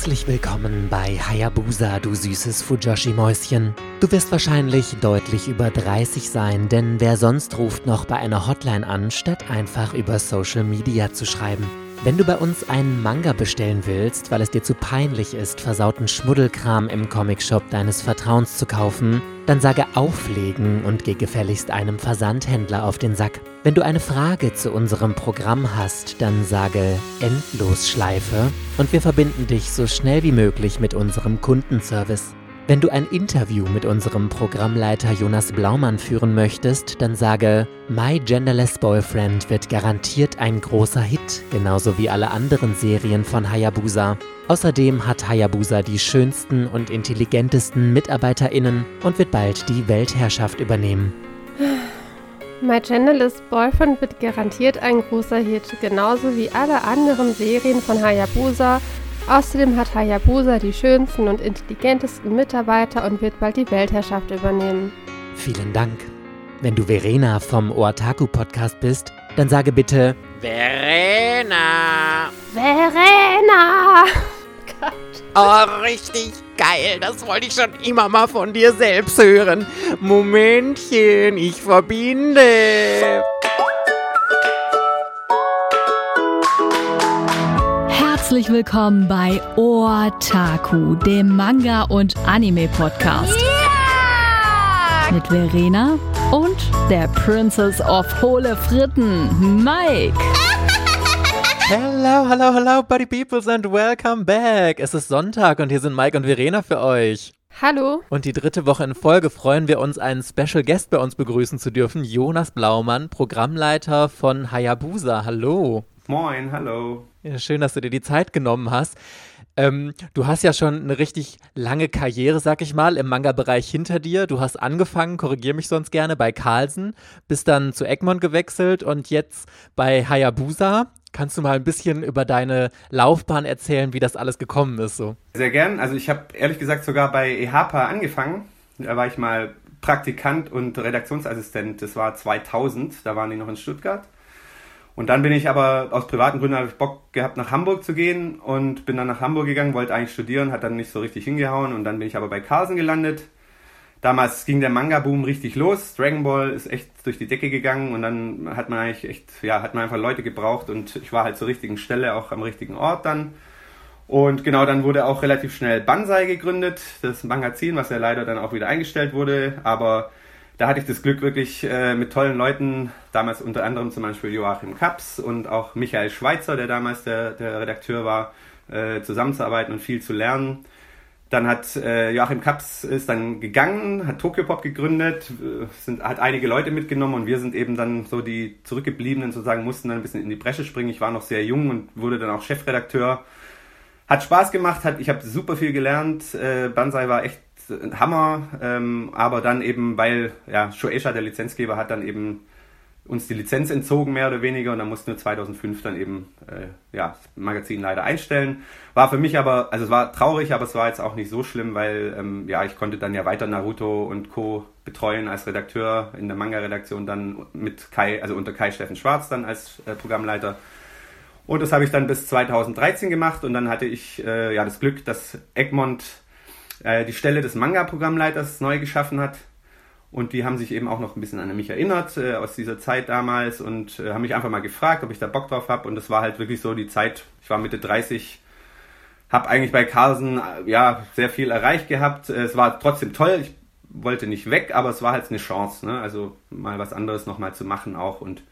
Herzlich willkommen bei Hayabusa, du süßes Fujoshi-Mäuschen. Du wirst wahrscheinlich deutlich über 30 sein, denn wer sonst ruft noch bei einer Hotline an, statt einfach über Social Media zu schreiben. Wenn du bei uns einen Manga bestellen willst, weil es dir zu peinlich ist, versauten Schmuddelkram im Comicshop deines Vertrauens zu kaufen, dann sage auflegen und geh gefälligst einem Versandhändler auf den Sack. Wenn du eine Frage zu unserem Programm hast, dann sage Endlosschleife und wir verbinden dich so schnell wie möglich mit unserem Kundenservice. Wenn du ein Interview mit unserem Programmleiter Jonas Blaumann führen möchtest, dann sage, My Genderless Boyfriend wird garantiert ein großer Hit, genauso wie alle anderen Serien von Hayabusa. Außerdem hat Hayabusa die schönsten und intelligentesten MitarbeiterInnen und wird bald die Weltherrschaft übernehmen. My Genderless Boyfriend wird garantiert ein großer Hit, genauso wie alle anderen Serien von Hayabusa Außerdem hat Hayabusa die schönsten und intelligentesten Mitarbeiter und wird bald die Weltherrschaft übernehmen. Vielen Dank. Wenn du Verena vom Otaku Podcast bist, dann sage bitte Verena. Verena. Oh, richtig geil. Das wollte ich schon immer mal von dir selbst hören. Momentchen, ich verbinde. Herzlich willkommen bei Otaku, dem Manga- und Anime-Podcast. Yeah! Mit Verena und der Princess of Hohle Fritten, Mike. Hello, hello, hello, Buddy Peoples and welcome back. Es ist Sonntag und hier sind Mike und Verena für euch. Hallo. Und die dritte Woche in Folge freuen wir uns, einen Special Guest bei uns begrüßen zu dürfen. Jonas Blaumann, Programmleiter von Hayabusa. Hallo. Moin, hallo. Ja, schön, dass du dir die Zeit genommen hast. Ähm, du hast ja schon eine richtig lange Karriere, sag ich mal, im Manga-Bereich hinter dir. Du hast angefangen, korrigier mich sonst gerne, bei Carlsen, bist dann zu Egmont gewechselt und jetzt bei Hayabusa. Kannst du mal ein bisschen über deine Laufbahn erzählen, wie das alles gekommen ist? So? Sehr gern. Also ich habe ehrlich gesagt sogar bei EHPA angefangen. Da war ich mal Praktikant und Redaktionsassistent. Das war 2000, da waren die noch in Stuttgart. Und dann bin ich aber aus privaten Gründen habe ich Bock gehabt, nach Hamburg zu gehen und bin dann nach Hamburg gegangen, wollte eigentlich studieren, hat dann nicht so richtig hingehauen und dann bin ich aber bei Carlsen gelandet. Damals ging der Manga-Boom richtig los. Dragon Ball ist echt durch die Decke gegangen und dann hat man eigentlich echt, ja, hat man einfach Leute gebraucht und ich war halt zur richtigen Stelle, auch am richtigen Ort dann. Und genau, dann wurde auch relativ schnell Banzai gegründet, das Magazin, was ja leider dann auch wieder eingestellt wurde, aber da hatte ich das Glück, wirklich äh, mit tollen Leuten, damals unter anderem zum Beispiel Joachim Kaps und auch Michael Schweitzer, der damals der, der Redakteur war, äh, zusammenzuarbeiten und viel zu lernen. Dann hat äh, Joachim Kaps ist dann gegangen, hat Tokyopop gegründet, äh, sind, hat einige Leute mitgenommen und wir sind eben dann so die Zurückgebliebenen sozusagen, mussten dann ein bisschen in die Bresche springen. Ich war noch sehr jung und wurde dann auch Chefredakteur. Hat Spaß gemacht, hat, ich habe super viel gelernt. Äh, Banzai war echt ein Hammer, ähm, aber dann eben, weil ja, Shueisha, der Lizenzgeber, hat dann eben uns die Lizenz entzogen, mehr oder weniger, und dann mussten wir 2005 dann eben äh, ja, das Magazin leider einstellen. War für mich aber, also es war traurig, aber es war jetzt auch nicht so schlimm, weil ähm, ja, ich konnte dann ja weiter Naruto und Co. betreuen als Redakteur in der Manga-Redaktion, dann mit Kai, also unter Kai Steffen Schwarz dann als äh, Programmleiter. Und das habe ich dann bis 2013 gemacht und dann hatte ich äh, ja das Glück, dass Egmont äh, die Stelle des Manga-Programmleiters neu geschaffen hat. Und die haben sich eben auch noch ein bisschen an mich erinnert äh, aus dieser Zeit damals und äh, haben mich einfach mal gefragt, ob ich da Bock drauf habe. Und das war halt wirklich so die Zeit, ich war Mitte 30, habe eigentlich bei Carlsen äh, ja sehr viel erreicht gehabt. Äh, es war trotzdem toll, ich wollte nicht weg, aber es war halt eine Chance, ne? also mal was anderes nochmal zu machen auch. Und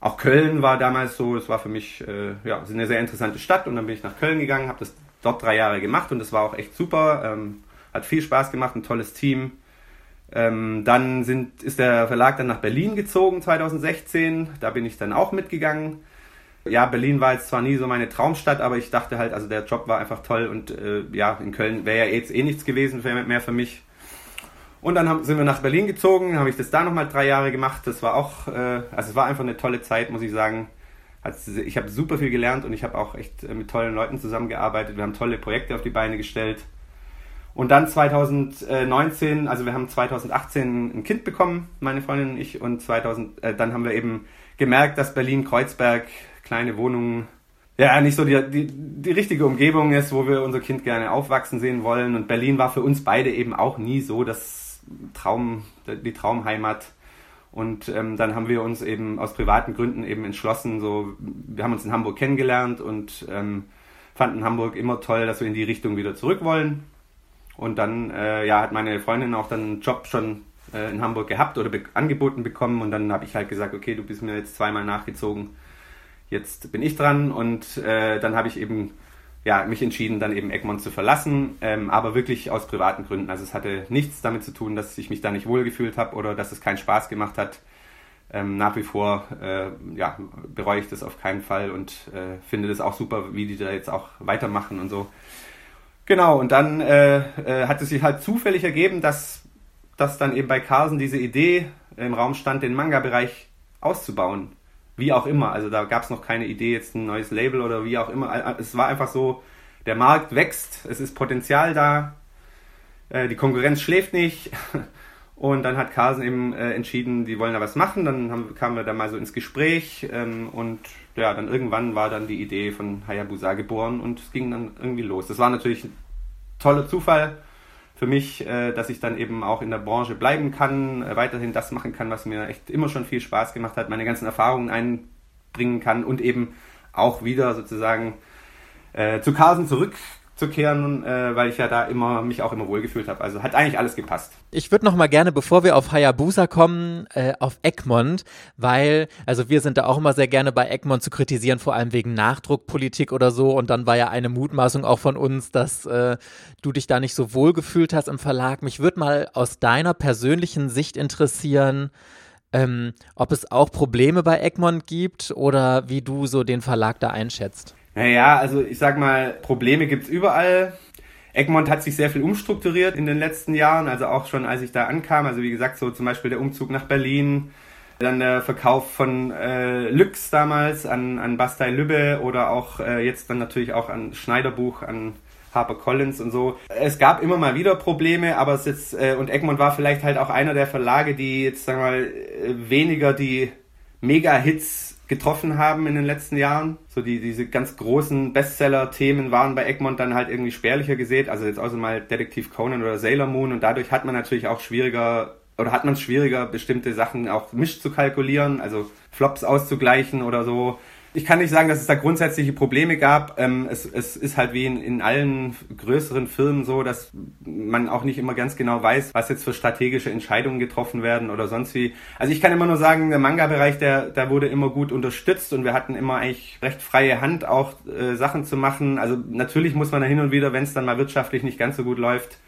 auch Köln war damals so, es war für mich äh, ja, eine sehr interessante Stadt und dann bin ich nach Köln gegangen, habe das dort drei Jahre gemacht und das war auch echt super. Ähm, hat viel Spaß gemacht, ein tolles Team. Ähm, dann sind, ist der Verlag dann nach Berlin gezogen 2016. Da bin ich dann auch mitgegangen. Ja, Berlin war jetzt zwar nie so meine Traumstadt, aber ich dachte halt, also der Job war einfach toll und äh, ja, in Köln wäre ja jetzt eh nichts gewesen mehr für mich. Und dann haben, sind wir nach Berlin gezogen, habe ich das da nochmal drei Jahre gemacht. Das war auch, äh, also es war einfach eine tolle Zeit, muss ich sagen ich habe super viel gelernt und ich habe auch echt äh, mit tollen Leuten zusammengearbeitet. Wir haben tolle Projekte auf die Beine gestellt. Und dann 2019, also wir haben 2018 ein Kind bekommen, meine Freundin und ich, und 2000, äh, dann haben wir eben gemerkt, dass Berlin-Kreuzberg, kleine Wohnungen, ja nicht so die, die, die richtige Umgebung ist, wo wir unser Kind gerne aufwachsen sehen wollen. Und Berlin war für uns beide eben auch nie so das Traum, die Traumheimat. Und ähm, dann haben wir uns eben aus privaten Gründen eben entschlossen, so, wir haben uns in Hamburg kennengelernt und ähm, fanden Hamburg immer toll, dass wir in die Richtung wieder zurück wollen. Und dann äh, ja, hat meine Freundin auch dann einen Job schon äh, in Hamburg gehabt oder be angeboten bekommen. Und dann habe ich halt gesagt, okay, du bist mir jetzt zweimal nachgezogen, jetzt bin ich dran. Und äh, dann habe ich eben ja, mich entschieden, dann eben Egmont zu verlassen, ähm, aber wirklich aus privaten Gründen. Also es hatte nichts damit zu tun, dass ich mich da nicht wohlgefühlt habe oder dass es keinen Spaß gemacht hat. Ähm, nach wie vor äh, ja, bereue ich das auf keinen Fall und äh, finde das auch super, wie die da jetzt auch weitermachen und so. Genau, und dann äh, äh hat es sich halt zufällig ergeben, dass, dass dann eben bei Carlsen diese Idee im Raum stand, den Manga-Bereich auszubauen wie auch immer. Also da gab es noch keine Idee, jetzt ein neues Label oder wie auch immer. Es war einfach so, der Markt wächst, es ist Potenzial da, äh, die Konkurrenz schläft nicht. Und dann hat Carlsen eben äh, entschieden, die wollen da was machen. Dann haben, kamen wir da mal so ins Gespräch ähm, und ja, dann irgendwann war dann die Idee von Hayabusa geboren und es ging dann irgendwie los. Das war natürlich ein toller Zufall für mich, äh, dass ich dann eben auch in der Branche bleiben kann, äh, weiterhin das machen kann, was mir echt immer schon viel Spaß gemacht hat, meine ganzen Erfahrungen einbringen kann und eben auch wieder sozusagen äh, zu Carlsen zurück zurückzukehren, äh, weil ich ja da immer mich auch immer wohlgefühlt habe. Also hat eigentlich alles gepasst. Ich würde noch mal gerne, bevor wir auf Hayabusa kommen, äh, auf Egmont, weil also wir sind da auch immer sehr gerne bei Egmont zu kritisieren, vor allem wegen Nachdruckpolitik oder so. Und dann war ja eine Mutmaßung auch von uns, dass äh, du dich da nicht so wohl gefühlt hast im Verlag. Mich würde mal aus deiner persönlichen Sicht interessieren. Ähm, ob es auch Probleme bei Egmont gibt oder wie du so den Verlag da einschätzt. Naja, also ich sag mal, Probleme gibt's überall. Egmont hat sich sehr viel umstrukturiert in den letzten Jahren, also auch schon als ich da ankam. Also wie gesagt, so zum Beispiel der Umzug nach Berlin, dann der Verkauf von äh, Lüx damals an, an Bastei Lübbe oder auch äh, jetzt dann natürlich auch an Schneiderbuch, an Harper Collins und so. Es gab immer mal wieder Probleme, aber es jetzt, äh, und Egmont war vielleicht halt auch einer der Verlage, die jetzt, sagen wir mal, äh, weniger die Mega-Hits getroffen haben in den letzten Jahren. So die, diese ganz großen Bestseller-Themen waren bei Egmont dann halt irgendwie spärlicher gesät. Also jetzt außer mal Detektiv Conan oder Sailor Moon und dadurch hat man natürlich auch schwieriger oder hat man es schwieriger, bestimmte Sachen auch mischt zu kalkulieren, also Flops auszugleichen oder so ich kann nicht sagen, dass es da grundsätzliche Probleme gab. Ähm, es, es ist halt wie in, in allen größeren Firmen so, dass man auch nicht immer ganz genau weiß, was jetzt für strategische Entscheidungen getroffen werden oder sonst wie. Also ich kann immer nur sagen, der Manga-Bereich, der, der wurde immer gut unterstützt und wir hatten immer eigentlich recht freie Hand, auch äh, Sachen zu machen. Also natürlich muss man da hin und wieder, wenn es dann mal wirtschaftlich nicht ganz so gut läuft,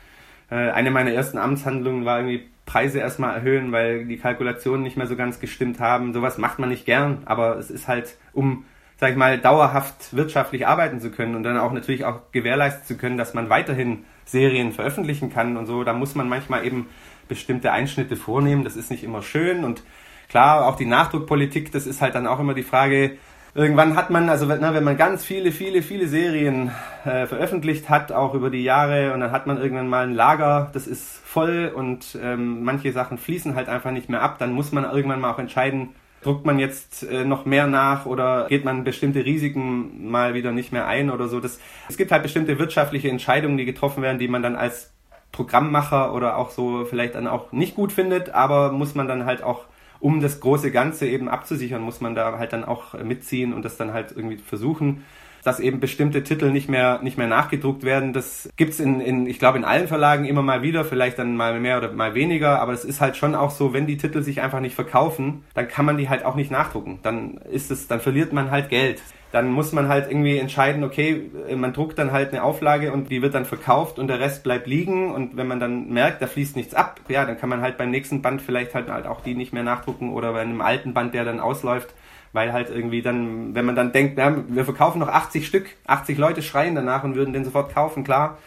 eine meiner ersten Amtshandlungen war irgendwie Preise erstmal erhöhen, weil die Kalkulationen nicht mehr so ganz gestimmt haben. Sowas macht man nicht gern, aber es ist halt, um, sag ich mal, dauerhaft wirtschaftlich arbeiten zu können und dann auch natürlich auch gewährleisten zu können, dass man weiterhin Serien veröffentlichen kann und so, da muss man manchmal eben bestimmte Einschnitte vornehmen. Das ist nicht immer schön und klar, auch die Nachdruckpolitik, das ist halt dann auch immer die Frage, irgendwann hat man, also na, wenn man ganz viele, viele, viele Serien äh, veröffentlicht hat, auch über die Jahre, und dann hat man irgendwann mal ein Lager, das ist voll und ähm, manche Sachen fließen halt einfach nicht mehr ab, dann muss man irgendwann mal auch entscheiden, druckt man jetzt äh, noch mehr nach oder geht man bestimmte Risiken mal wieder nicht mehr ein oder so. Das, es gibt halt bestimmte wirtschaftliche Entscheidungen, die getroffen werden, die man dann als Programmmacher oder auch so vielleicht dann auch nicht gut findet, aber muss man dann halt auch um das große Ganze eben abzusichern, muss man da halt dann auch mitziehen und das dann halt irgendwie versuchen dass eben bestimmte Titel nicht mehr, nicht mehr nachgedruckt werden. Das gibt's in, in, ich glaube, in allen Verlagen immer mal wieder, vielleicht dann mal mehr oder mal weniger, aber es ist halt schon auch so, wenn die Titel sich einfach nicht verkaufen, dann kann man die halt auch nicht nachdrucken. Dann ist es, dann verliert man halt Geld dann muss man halt irgendwie entscheiden, okay, man druckt dann halt eine Auflage und die wird dann verkauft und der Rest bleibt liegen und wenn man dann merkt, da fließt nichts ab, ja, dann kann man halt beim nächsten Band vielleicht halt, halt auch die nicht mehr nachdrucken oder bei einem alten Band, der dann ausläuft, weil halt irgendwie dann, wenn man dann denkt, ja, wir verkaufen noch 80 Stück, 80 Leute schreien danach und würden den sofort kaufen, klar,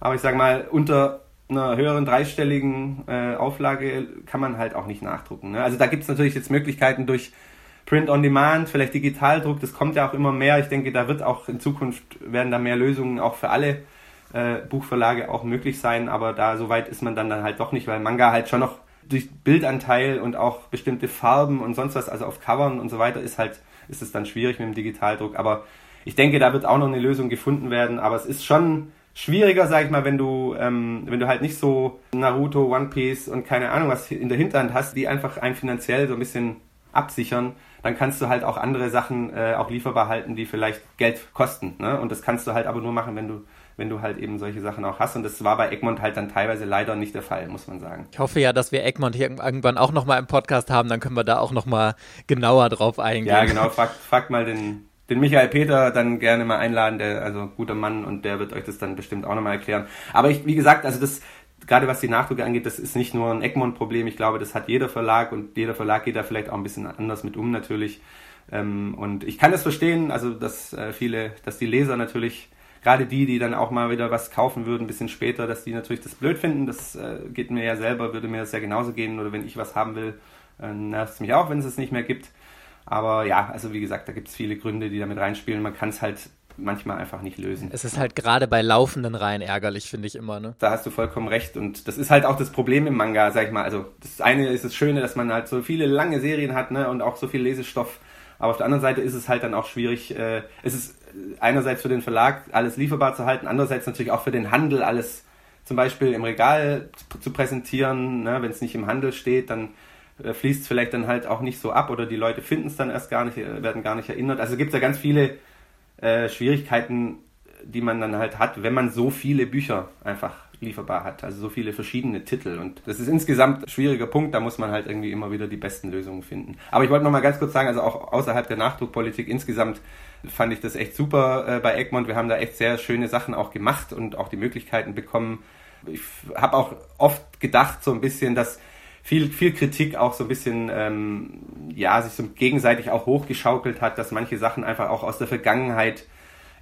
aber ich sag mal, unter einer höheren dreistelligen äh, Auflage kann man halt auch nicht nachdrucken. Ne? Also da gibt es natürlich jetzt Möglichkeiten durch Print on Demand, vielleicht Digitaldruck, das kommt ja auch immer mehr. Ich denke, da wird auch in Zukunft werden da mehr Lösungen auch für alle äh, Buchverlage auch möglich sein, aber da so weit ist man dann, dann halt doch nicht, weil Manga halt schon noch durch Bildanteil und auch bestimmte Farben und sonst was, also auf Covern und so weiter, ist halt, ist es dann schwierig mit dem Digitaldruck. Aber ich denke, da wird auch noch eine Lösung gefunden werden, aber es ist schon schwieriger, sag ich mal, wenn du, ähm, wenn du halt nicht so Naruto, One Piece und keine Ahnung was in der Hinterhand hast, die einfach einen finanziell so ein bisschen absichern, dann kannst du halt auch andere Sachen äh, auch lieferbar halten, die vielleicht Geld kosten. Ne? Und das kannst du halt aber nur machen, wenn du wenn du halt eben solche Sachen auch hast. Und das war bei Egmont halt dann teilweise leider nicht der Fall, muss man sagen. Ich hoffe ja, dass wir Egmont hier irgendwann auch nochmal im Podcast haben, dann können wir da auch nochmal genauer drauf eingehen. Ja, genau, fragt, fragt mal den, den Michael Peter dann gerne mal einladen, der, also guter Mann, und der wird euch das dann bestimmt auch nochmal erklären. Aber ich, wie gesagt, also das, gerade was die Nachdrucke angeht, das ist nicht nur ein Egmont-Problem. Ich glaube, das hat jeder Verlag und jeder Verlag geht da vielleicht auch ein bisschen anders mit um natürlich. Ähm, und ich kann das verstehen, also dass äh, viele, dass die Leser natürlich gerade die, die dann auch mal wieder was kaufen würden, ein bisschen später, dass die natürlich das blöd finden. Das äh, geht mir ja selber, würde mir das ja genauso gehen. Oder wenn ich was haben will, äh, nervt es mich auch, wenn es es nicht mehr gibt. Aber ja, also wie gesagt, da gibt es viele Gründe, die damit reinspielen. Man kann es halt manchmal einfach nicht lösen. Es ist halt gerade bei laufenden Reihen ärgerlich, finde ich immer. Ne? Da hast du vollkommen recht. Und das ist halt auch das Problem im Manga, sag ich mal. Also das eine ist das Schöne, dass man halt so viele lange Serien hat ne? und auch so viel Lesestoff. Aber auf der anderen Seite ist es halt dann auch schwierig. Äh, es ist einerseits für den Verlag alles lieferbar zu halten, andererseits natürlich auch für den Handel alles zum Beispiel im Regal zu präsentieren. Ne? Wenn es nicht im Handel steht, dann äh, fließt es vielleicht dann halt auch nicht so ab oder die Leute finden es dann erst gar nicht, äh, werden gar nicht erinnert. Also gibt es ja ganz viele äh, Schwierigkeiten, die man dann halt hat, wenn man so viele Bücher einfach lieferbar hat. Also so viele verschiedene Titel. Und das ist insgesamt ein schwieriger Punkt. Da muss man halt irgendwie immer wieder die besten Lösungen finden. Aber ich wollte noch mal ganz kurz sagen, also auch außerhalb der Nachdruckpolitik insgesamt fand ich das echt super äh, bei Egmont. Wir haben da echt sehr schöne Sachen auch gemacht und auch die Möglichkeiten bekommen. Ich habe auch oft gedacht, so ein bisschen, dass viel, viel Kritik auch so ein bisschen, ähm, ja, sich so gegenseitig auch hochgeschaukelt hat, dass manche Sachen einfach auch aus der Vergangenheit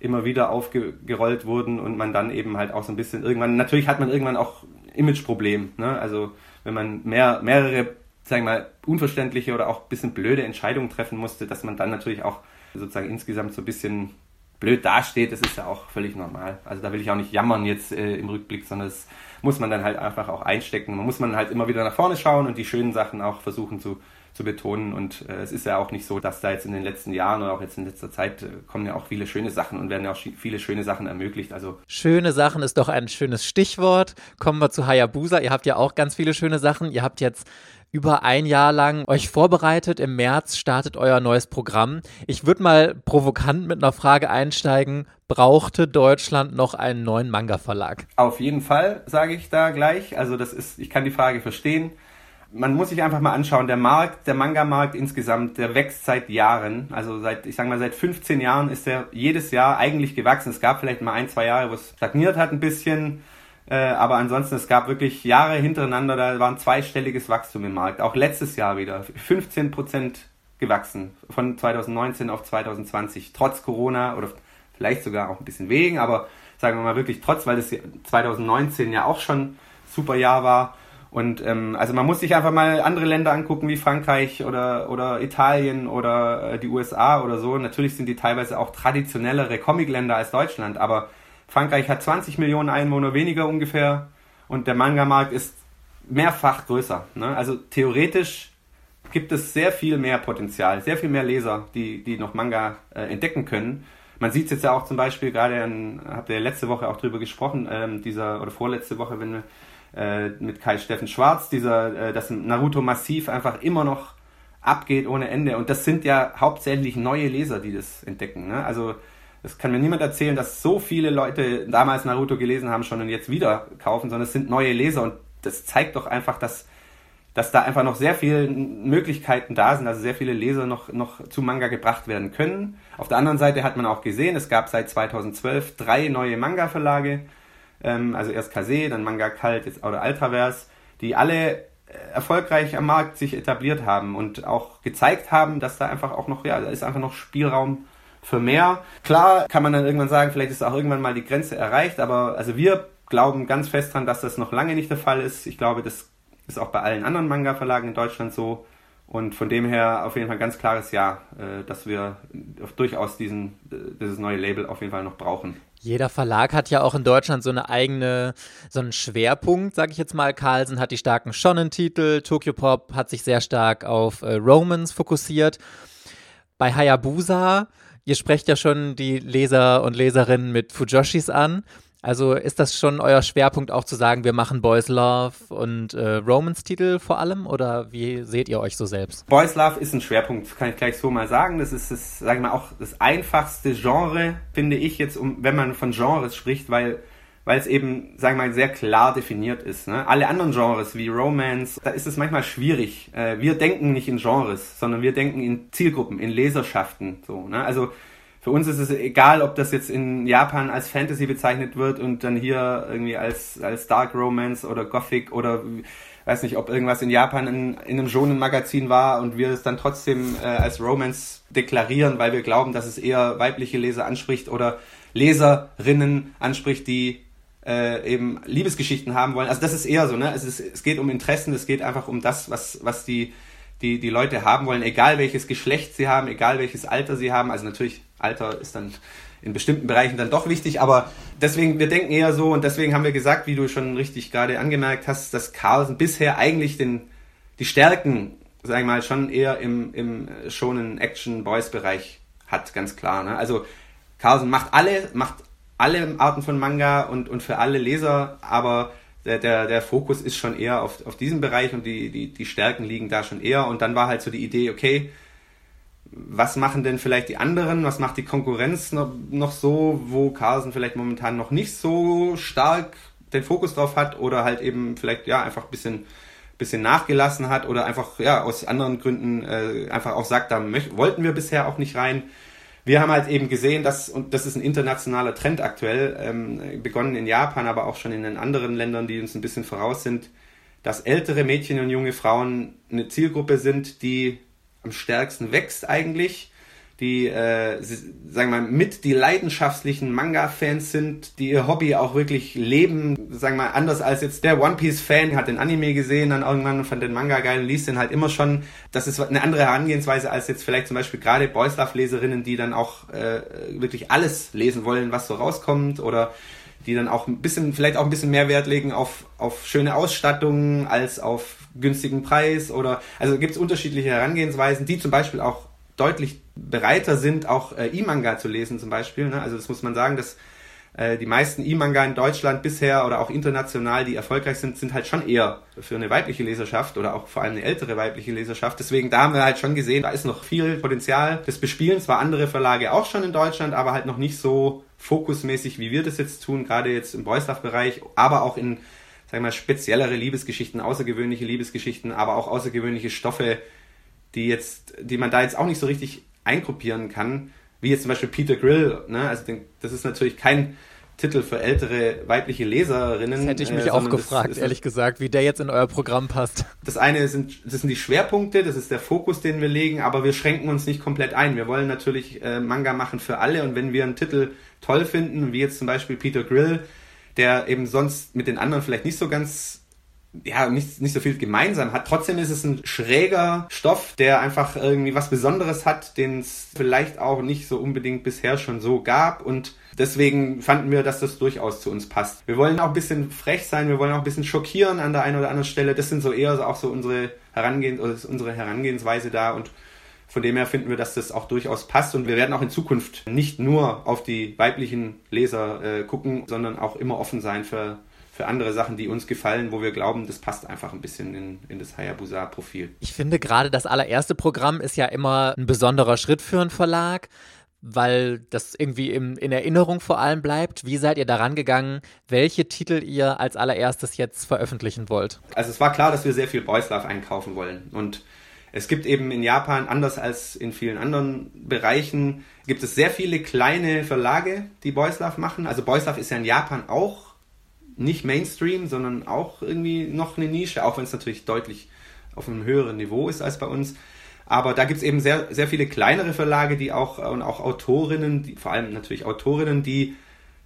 immer wieder aufgerollt wurden und man dann eben halt auch so ein bisschen irgendwann, natürlich hat man irgendwann auch Imageproblem, ne? Also wenn man mehr, mehrere, sagen wir mal, unverständliche oder auch ein bisschen blöde Entscheidungen treffen musste, dass man dann natürlich auch sozusagen insgesamt so ein bisschen blöd dasteht, das ist ja auch völlig normal. Also da will ich auch nicht jammern jetzt äh, im Rückblick, sondern das muss man dann halt einfach auch einstecken. Man muss man halt immer wieder nach vorne schauen und die schönen Sachen auch versuchen zu, zu betonen. Und äh, es ist ja auch nicht so, dass da jetzt in den letzten Jahren oder auch jetzt in letzter Zeit äh, kommen ja auch viele schöne Sachen und werden ja auch viele schöne Sachen ermöglicht. Also schöne Sachen ist doch ein schönes Stichwort. Kommen wir zu Hayabusa. Ihr habt ja auch ganz viele schöne Sachen. Ihr habt jetzt über ein Jahr lang euch vorbereitet. Im März startet euer neues Programm. Ich würde mal provokant mit einer Frage einsteigen. Brauchte Deutschland noch einen neuen Manga-Verlag? Auf jeden Fall, sage ich da gleich. Also das ist, ich kann die Frage verstehen. Man muss sich einfach mal anschauen, der Markt, der Manga-Markt insgesamt, der wächst seit Jahren. Also seit, ich sage mal, seit 15 Jahren ist er jedes Jahr eigentlich gewachsen. Es gab vielleicht mal ein, zwei Jahre, wo es stagniert hat ein bisschen äh, aber ansonsten, es gab wirklich Jahre hintereinander, da war ein zweistelliges Wachstum im Markt. Auch letztes Jahr wieder. 15 Prozent gewachsen. Von 2019 auf 2020. Trotz Corona oder vielleicht sogar auch ein bisschen wegen, aber sagen wir mal wirklich trotz, weil das 2019 ja auch schon super Jahr war. Und ähm, also man muss sich einfach mal andere Länder angucken wie Frankreich oder, oder Italien oder äh, die USA oder so. Natürlich sind die teilweise auch traditionellere Comicländer als Deutschland, aber Frankreich hat 20 Millionen Einwohner weniger ungefähr und der Manga-Markt ist mehrfach größer. Ne? Also theoretisch gibt es sehr viel mehr Potenzial, sehr viel mehr Leser, die, die noch Manga äh, entdecken können. Man sieht es jetzt ja auch zum Beispiel, gerade habt ihr letzte Woche auch drüber gesprochen, ähm, dieser, oder vorletzte Woche, wenn wir äh, mit Kai Steffen Schwarz, dieser, äh, dass Naruto massiv einfach immer noch abgeht ohne Ende. Und das sind ja hauptsächlich neue Leser, die das entdecken. Ne? Also es kann mir niemand erzählen, dass so viele Leute damals Naruto gelesen haben schon und jetzt wieder kaufen, sondern es sind neue Leser und das zeigt doch einfach, dass, dass da einfach noch sehr viele Möglichkeiten da sind, also sehr viele Leser noch, noch zu Manga gebracht werden können. Auf der anderen Seite hat man auch gesehen, es gab seit 2012 drei neue Manga-Verlage, ähm, also erst Kase, dann Manga Kalt, jetzt oder Ultraverse, die alle äh, erfolgreich am Markt sich etabliert haben und auch gezeigt haben, dass da einfach auch noch, ja, da ist einfach noch Spielraum für mehr. Klar kann man dann irgendwann sagen, vielleicht ist auch irgendwann mal die Grenze erreicht, aber also wir glauben ganz fest dran, dass das noch lange nicht der Fall ist. Ich glaube, das ist auch bei allen anderen Manga-Verlagen in Deutschland so. Und von dem her auf jeden Fall ganz klares Ja, äh, dass wir durchaus diesen, dieses neue Label auf jeden Fall noch brauchen. Jeder Verlag hat ja auch in Deutschland so eine eigene, so einen Schwerpunkt, sage ich jetzt mal. Carlsen hat die starken Shonen-Titel, Tokyo Pop hat sich sehr stark auf äh, Romans fokussiert. Bei Hayabusa Ihr sprecht ja schon die Leser und Leserinnen mit Fujoshis an. Also ist das schon euer Schwerpunkt auch zu sagen, wir machen Boys Love und äh, Romance-Titel vor allem oder wie seht ihr euch so selbst? Boys Love ist ein Schwerpunkt, kann ich gleich so mal sagen. Das ist, das, sag ich mal, auch das einfachste Genre, finde ich jetzt, um, wenn man von Genres spricht, weil weil es eben, sagen wir mal, sehr klar definiert ist. Ne? Alle anderen Genres wie Romance, da ist es manchmal schwierig. Äh, wir denken nicht in Genres, sondern wir denken in Zielgruppen, in Leserschaften. So, ne? Also für uns ist es egal, ob das jetzt in Japan als Fantasy bezeichnet wird und dann hier irgendwie als, als Dark Romance oder Gothic oder weiß nicht, ob irgendwas in Japan in, in einem Shonen-Magazin war und wir es dann trotzdem äh, als Romance deklarieren, weil wir glauben, dass es eher weibliche Leser anspricht oder Leserinnen anspricht, die äh, eben Liebesgeschichten haben wollen. Also das ist eher so, ne? Es, ist, es geht um Interessen, es geht einfach um das, was, was die, die, die Leute haben wollen, egal welches Geschlecht sie haben, egal welches Alter sie haben. Also natürlich Alter ist dann in bestimmten Bereichen dann doch wichtig, aber deswegen, wir denken eher so und deswegen haben wir gesagt, wie du schon richtig gerade angemerkt hast, dass Carlsen bisher eigentlich den, die Stärken, sagen wir mal, schon eher im, im schonen Action-Boys-Bereich hat, ganz klar. Ne? Also Carlsen macht alle, macht alle Arten von Manga und, und für alle Leser, aber der, der, der Fokus ist schon eher auf, auf diesem Bereich und die, die, die Stärken liegen da schon eher. Und dann war halt so die Idee, okay, was machen denn vielleicht die anderen, was macht die Konkurrenz noch, so, wo Carlsen vielleicht momentan noch nicht so stark den Fokus drauf hat oder halt eben vielleicht ja einfach ein bisschen, bisschen nachgelassen hat oder einfach ja aus anderen Gründen äh, einfach auch sagt, da wollten wir bisher auch nicht rein. Wir haben halt eben gesehen, dass, und das ist ein internationaler Trend aktuell, ähm, begonnen in Japan, aber auch schon in den anderen Ländern, die uns ein bisschen voraus sind, dass ältere Mädchen und junge Frauen eine Zielgruppe sind, die am stärksten wächst eigentlich, die, äh, sagen wir mal, mit die leidenschaftlichen Manga-Fans sind, die ihr Hobby auch wirklich leben, sagen wir mal, anders als jetzt der One Piece-Fan, hat den Anime gesehen, dann irgendwann und fand den Manga geil und liest den halt immer schon. Das ist eine andere Herangehensweise als jetzt vielleicht zum Beispiel gerade Boys Love-Leserinnen, die dann auch äh, wirklich alles lesen wollen, was so rauskommt oder die dann auch ein bisschen, vielleicht auch ein bisschen mehr Wert legen auf, auf schöne Ausstattung als auf günstigen Preis oder, also gibt es unterschiedliche Herangehensweisen, die zum Beispiel auch deutlich bereiter sind, auch äh, E-Manga zu lesen zum Beispiel. Ne? Also das muss man sagen, dass äh, die meisten E-Manga in Deutschland bisher oder auch international, die erfolgreich sind, sind halt schon eher für eine weibliche Leserschaft oder auch vor allem eine ältere weibliche Leserschaft. Deswegen da haben wir halt schon gesehen, da ist noch viel Potenzial des Bespielens. Zwar andere Verlage auch schon in Deutschland, aber halt noch nicht so fokusmäßig, wie wir das jetzt tun, gerade jetzt im Boys Bereich, aber auch in sagen wir mal, speziellere Liebesgeschichten, außergewöhnliche Liebesgeschichten, aber auch außergewöhnliche Stoffe, die jetzt, die man da jetzt auch nicht so richtig eingruppieren kann, wie jetzt zum Beispiel Peter Grill. Ne? Also das ist natürlich kein Titel für ältere weibliche Leserinnen. Das hätte ich mich äh, auch gefragt, ehrlich gesagt, wie der jetzt in euer Programm passt. Das eine sind, das sind die Schwerpunkte, das ist der Fokus, den wir legen, aber wir schränken uns nicht komplett ein. Wir wollen natürlich äh, Manga machen für alle und wenn wir einen Titel toll finden, wie jetzt zum Beispiel Peter Grill, der eben sonst mit den anderen vielleicht nicht so ganz ja, nicht, nicht so viel gemeinsam hat. Trotzdem ist es ein schräger Stoff, der einfach irgendwie was Besonderes hat, den es vielleicht auch nicht so unbedingt bisher schon so gab und deswegen fanden wir, dass das durchaus zu uns passt. Wir wollen auch ein bisschen frech sein, wir wollen auch ein bisschen schockieren an der einen oder anderen Stelle. Das sind so eher auch so unsere Herangehens unsere Herangehensweise da und von dem her finden wir, dass das auch durchaus passt und wir werden auch in Zukunft nicht nur auf die weiblichen Leser äh, gucken, sondern auch immer offen sein für, für andere Sachen, die uns gefallen, wo wir glauben, das passt einfach ein bisschen in, in das Hayabusa-Profil. Ich finde gerade das allererste Programm ist ja immer ein besonderer Schritt für einen Verlag weil das irgendwie im, in Erinnerung vor allem bleibt. Wie seid ihr daran gegangen, welche Titel ihr als allererstes jetzt veröffentlichen wollt? Also es war klar, dass wir sehr viel Boys Love einkaufen wollen und es gibt eben in Japan, anders als in vielen anderen Bereichen, gibt es sehr viele kleine Verlage, die Boys Love machen. Also Boys Love ist ja in Japan auch nicht Mainstream, sondern auch irgendwie noch eine Nische, auch wenn es natürlich deutlich auf einem höheren Niveau ist als bei uns. Aber da gibt es eben sehr, sehr viele kleinere Verlage, die auch und auch Autorinnen, die, vor allem natürlich Autorinnen, die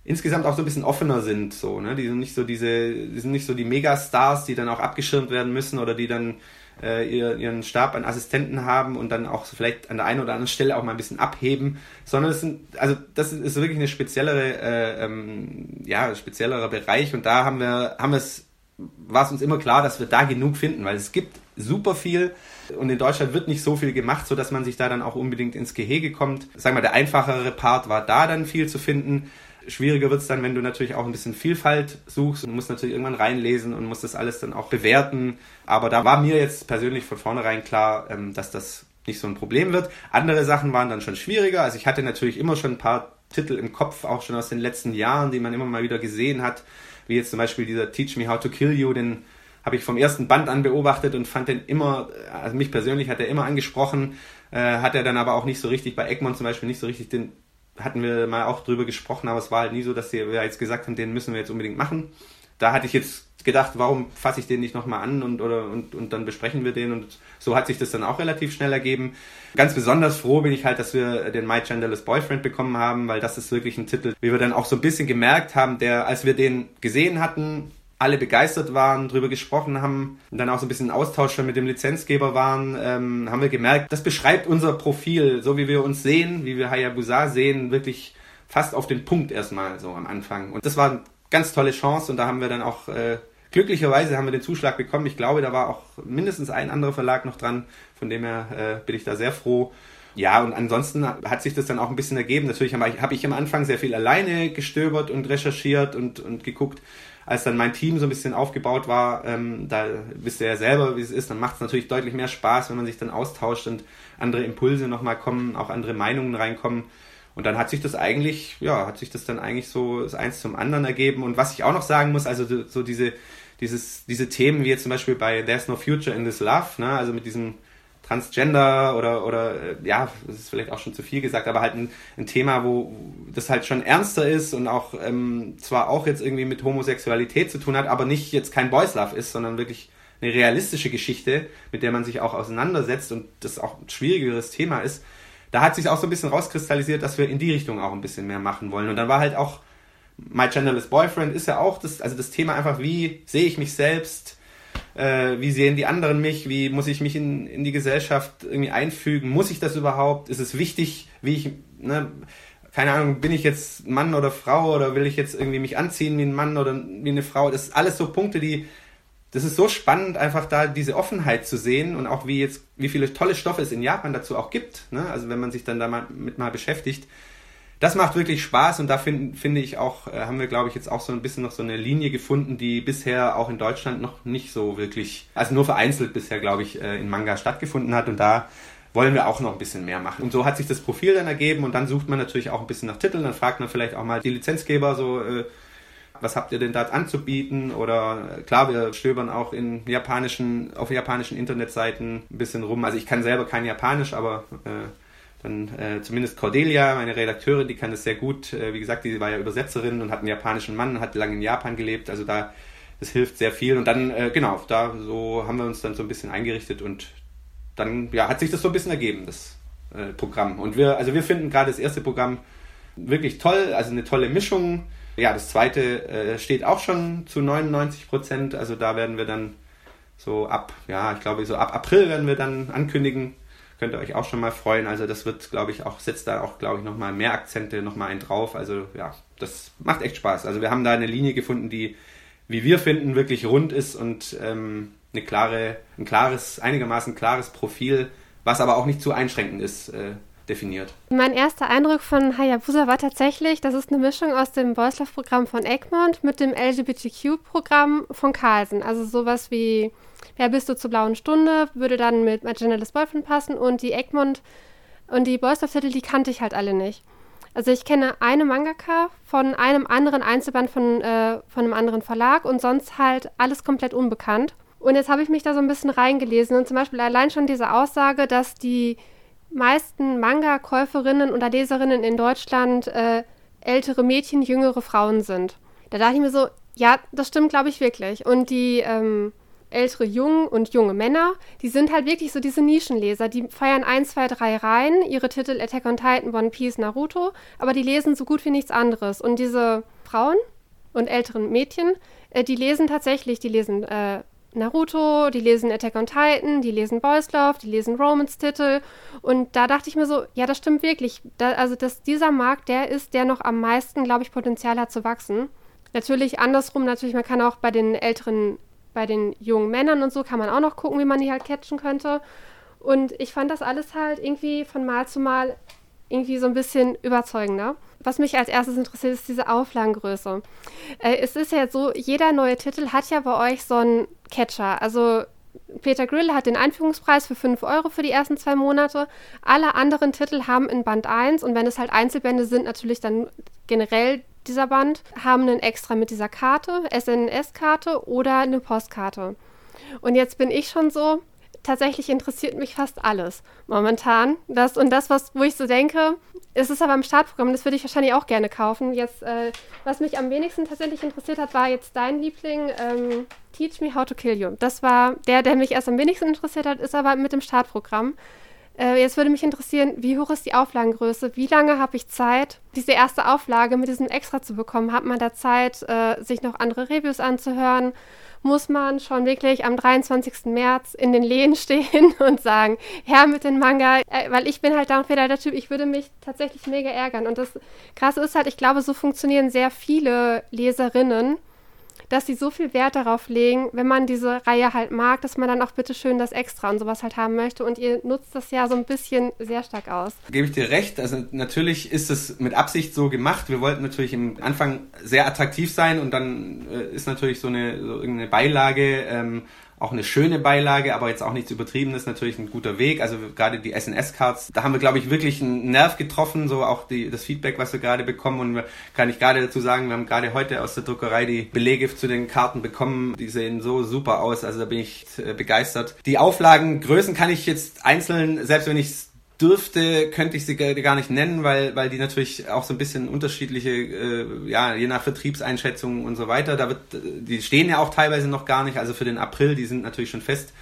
insgesamt auch so ein bisschen offener sind, so, ne? Die sind nicht so diese, die sind nicht so die Megastars, die dann auch abgeschirmt werden müssen oder die dann äh, ihren Stab an Assistenten haben und dann auch vielleicht an der einen oder anderen Stelle auch mal ein bisschen abheben, sondern es sind, also das ist wirklich eine speziellere, äh, ähm, ja, speziellerer Bereich und da haben wir, haben es war es uns immer klar, dass wir da genug finden, weil es gibt super viel und in Deutschland wird nicht so viel gemacht, sodass man sich da dann auch unbedingt ins Gehege kommt. Sagen wir, der einfachere Part war da dann viel zu finden. Schwieriger wird es dann, wenn du natürlich auch ein bisschen Vielfalt suchst und musst natürlich irgendwann reinlesen und musst das alles dann auch bewerten. Aber da war mir jetzt persönlich von vornherein klar, ähm, dass das nicht so ein Problem wird. Andere Sachen waren dann schon schwieriger. Also ich hatte natürlich immer schon ein paar Titel im Kopf, auch schon aus den letzten Jahren, die man immer mal wieder gesehen hat, wie jetzt zum Beispiel dieser Teach Me How to Kill You, den habe ich vom ersten Band an beobachtet und fand den immer, also mich persönlich hat er immer angesprochen, äh, hat er dann aber auch nicht so richtig, bei Egmont zum Beispiel nicht so richtig den hatten wir mal auch drüber gesprochen, aber es war halt nie so, dass wir jetzt gesagt haben, den müssen wir jetzt unbedingt machen. Da hatte ich jetzt gedacht, warum fasse ich den nicht nochmal an und, oder, und, und dann besprechen wir den und so hat sich das dann auch relativ schnell ergeben. Ganz besonders froh bin ich halt, dass wir den My Genderless Boyfriend bekommen haben, weil das ist wirklich ein Titel, wie wir dann auch so ein bisschen gemerkt haben, der, als wir den gesehen hatten, alle begeistert waren, drüber gesprochen haben und dann auch so ein bisschen Austausch mit dem Lizenzgeber waren, ähm, haben wir gemerkt, das beschreibt unser Profil, so wie wir uns sehen, wie wir Hayabusa sehen, wirklich fast auf den Punkt erstmal so am Anfang. Und das war eine ganz tolle Chance und da haben wir dann auch äh, glücklicherweise haben wir den Zuschlag bekommen. Ich glaube, da war auch mindestens ein anderer Verlag noch dran, von dem her äh, bin ich da sehr froh. Ja, und ansonsten hat sich das dann auch ein bisschen ergeben. Natürlich habe hab ich am Anfang sehr viel alleine gestöbert und recherchiert und, und geguckt, als dann mein Team so ein bisschen aufgebaut war, ähm, da wisst ihr ja selber, wie es ist, dann macht es natürlich deutlich mehr Spaß, wenn man sich dann austauscht und andere Impulse nochmal kommen, auch andere Meinungen reinkommen. Und dann hat sich das eigentlich, ja, hat sich das dann eigentlich so das eins zum anderen ergeben. Und was ich auch noch sagen muss, also so diese, dieses, diese Themen wie jetzt zum Beispiel bei There's No Future in This Love, ne, also mit diesem Transgender oder, oder äh, ja, das ist vielleicht auch schon zu viel gesagt, aber halt ein, ein Thema, wo das halt schon ernster ist und auch ähm, zwar auch jetzt irgendwie mit Homosexualität zu tun hat, aber nicht jetzt kein Boys Love ist, sondern wirklich eine realistische Geschichte, mit der man sich auch auseinandersetzt und das auch ein schwierigeres Thema ist. Da hat sich auch so ein bisschen rauskristallisiert, dass wir in die Richtung auch ein bisschen mehr machen wollen. Und dann war halt auch My Genderless Boyfriend ist ja auch das, also das Thema einfach, wie sehe ich mich selbst, äh, wie sehen die anderen mich, wie muss ich mich in, in die Gesellschaft irgendwie einfügen, muss ich das überhaupt, ist es wichtig, wie ich, ne, keine Ahnung, bin ich jetzt Mann oder Frau oder will ich jetzt irgendwie mich anziehen wie ein Mann oder wie eine Frau, das ist alles so Punkte, die, das ist so spannend, einfach da diese Offenheit zu sehen und auch wie jetzt, wie viele tolle Stoffe es in Japan dazu auch gibt, ne? also wenn man sich dann damit mal beschäftigt, das macht wirklich Spaß und da finde find ich auch, äh, haben wir glaube ich jetzt auch so ein bisschen noch so eine Linie gefunden, die bisher auch in Deutschland noch nicht so wirklich, also nur vereinzelt bisher glaube ich äh, in Manga stattgefunden hat und da wollen wir auch noch ein bisschen mehr machen. Und so hat sich das Profil dann ergeben und dann sucht man natürlich auch ein bisschen nach Titeln, dann fragt man vielleicht auch mal die Lizenzgeber so, äh, was habt ihr denn da anzubieten? Oder äh, klar, wir stöbern auch in japanischen, auf japanischen Internetseiten ein bisschen rum. Also ich kann selber kein Japanisch, aber äh, dann äh, zumindest Cordelia, meine Redakteurin, die kann das sehr gut. Äh, wie gesagt, die war ja Übersetzerin und hat einen japanischen Mann, hat lange in Japan gelebt. Also da, das hilft sehr viel. Und dann, äh, genau, da so haben wir uns dann so ein bisschen eingerichtet und dann, ja, hat sich das so ein bisschen ergeben, das äh, Programm. Und wir, also wir finden gerade das erste Programm wirklich toll, also eine tolle Mischung. Ja, das zweite äh, steht auch schon zu 99 Prozent. Also da werden wir dann so ab, ja, ich glaube, so ab April werden wir dann ankündigen, könnt ihr euch auch schon mal freuen. Also das wird, glaube ich, auch, setzt da auch, glaube ich, nochmal mehr Akzente nochmal einen drauf. Also ja, das macht echt Spaß. Also wir haben da eine Linie gefunden, die, wie wir finden, wirklich rund ist und ähm, eine klare, ein klares, einigermaßen klares Profil, was aber auch nicht zu einschränkend ist, äh, definiert. Mein erster Eindruck von Hayabusa war tatsächlich, das ist eine Mischung aus dem Boys Programm von Egmont mit dem LGBTQ-Programm von Carlsen. Also sowas wie Wer bist du zur blauen Stunde? Würde dann mit My Journalist Boyfriend passen und die Egmont und die Boys Titel, die kannte ich halt alle nicht. Also ich kenne eine Mangaka von einem anderen Einzelband von, äh, von einem anderen Verlag und sonst halt alles komplett unbekannt. Und jetzt habe ich mich da so ein bisschen reingelesen und zum Beispiel allein schon diese Aussage, dass die meisten Manga-Käuferinnen oder Leserinnen in Deutschland äh, ältere Mädchen, jüngere Frauen sind. Da dachte ich mir so, ja, das stimmt, glaube ich wirklich. Und die ähm, ältere Jungen und junge Männer, die sind halt wirklich so diese Nischenleser. Die feiern 1, 2, 3 rein, ihre Titel Attack on Titan, One Piece, Naruto, aber die lesen so gut wie nichts anderes. Und diese Frauen und älteren Mädchen, äh, die lesen tatsächlich, die lesen äh, Naruto, die lesen Attack on Titan, die lesen Boys Love, die lesen Romance-Titel. Und da dachte ich mir so, ja, das stimmt wirklich. Da, also, dass dieser Markt der ist, der noch am meisten, glaube ich, Potenzial hat zu wachsen. Natürlich andersrum, natürlich, man kann auch bei den älteren bei den jungen Männern und so kann man auch noch gucken, wie man die halt catchen könnte. Und ich fand das alles halt irgendwie von Mal zu Mal irgendwie so ein bisschen überzeugender. Was mich als erstes interessiert, ist diese Auflagengröße. Äh, es ist ja so, jeder neue Titel hat ja bei euch so einen Catcher. Also Peter Grill hat den Einführungspreis für 5 Euro für die ersten zwei Monate. Alle anderen Titel haben in Band 1 und wenn es halt Einzelbände sind, natürlich dann generell dieser Band, haben einen extra mit dieser Karte, SNS-Karte oder eine Postkarte. Und jetzt bin ich schon so, tatsächlich interessiert mich fast alles momentan. Das und das, was, wo ich so denke, es ist aber im Startprogramm, das würde ich wahrscheinlich auch gerne kaufen. Jetzt, äh, was mich am wenigsten tatsächlich interessiert hat, war jetzt dein Liebling, ähm, Teach Me How to Kill You. Das war der, der mich erst am wenigsten interessiert hat, ist aber mit dem Startprogramm. Äh, jetzt würde mich interessieren, wie hoch ist die Auflagengröße? Wie lange habe ich Zeit, diese erste Auflage mit diesem Extra zu bekommen? Hat man da Zeit, äh, sich noch andere Reviews anzuhören? muss man schon wirklich am 23. März in den Läden stehen und sagen, Herr mit den Manga, äh, weil ich bin halt dann wieder der Typ, ich würde mich tatsächlich mega ärgern. Und das Krasse ist halt, ich glaube, so funktionieren sehr viele Leserinnen dass sie so viel Wert darauf legen, wenn man diese Reihe halt mag, dass man dann auch bitte schön das Extra und sowas halt haben möchte. Und ihr nutzt das ja so ein bisschen sehr stark aus. Gebe ich dir recht. Also natürlich ist es mit Absicht so gemacht. Wir wollten natürlich im Anfang sehr attraktiv sein und dann äh, ist natürlich so eine, so irgendeine Beilage ähm, auch eine schöne Beilage, aber jetzt auch nichts Übertriebenes, natürlich ein guter Weg. Also gerade die SNS-Cards, da haben wir, glaube ich, wirklich einen Nerv getroffen, so auch die, das Feedback, was wir gerade bekommen. Und kann ich gerade dazu sagen, wir haben gerade heute aus der Druckerei die Belege zu den Karten bekommen. Die sehen so super aus, also da bin ich äh, begeistert. Die Auflagengrößen kann ich jetzt einzeln, selbst wenn ich dürfte, könnte ich sie gar nicht nennen, weil, weil die natürlich auch so ein bisschen unterschiedliche, äh, ja, je nach Vertriebseinschätzungen und so weiter, da wird, die stehen ja auch teilweise noch gar nicht, also für den April, die sind natürlich schon fest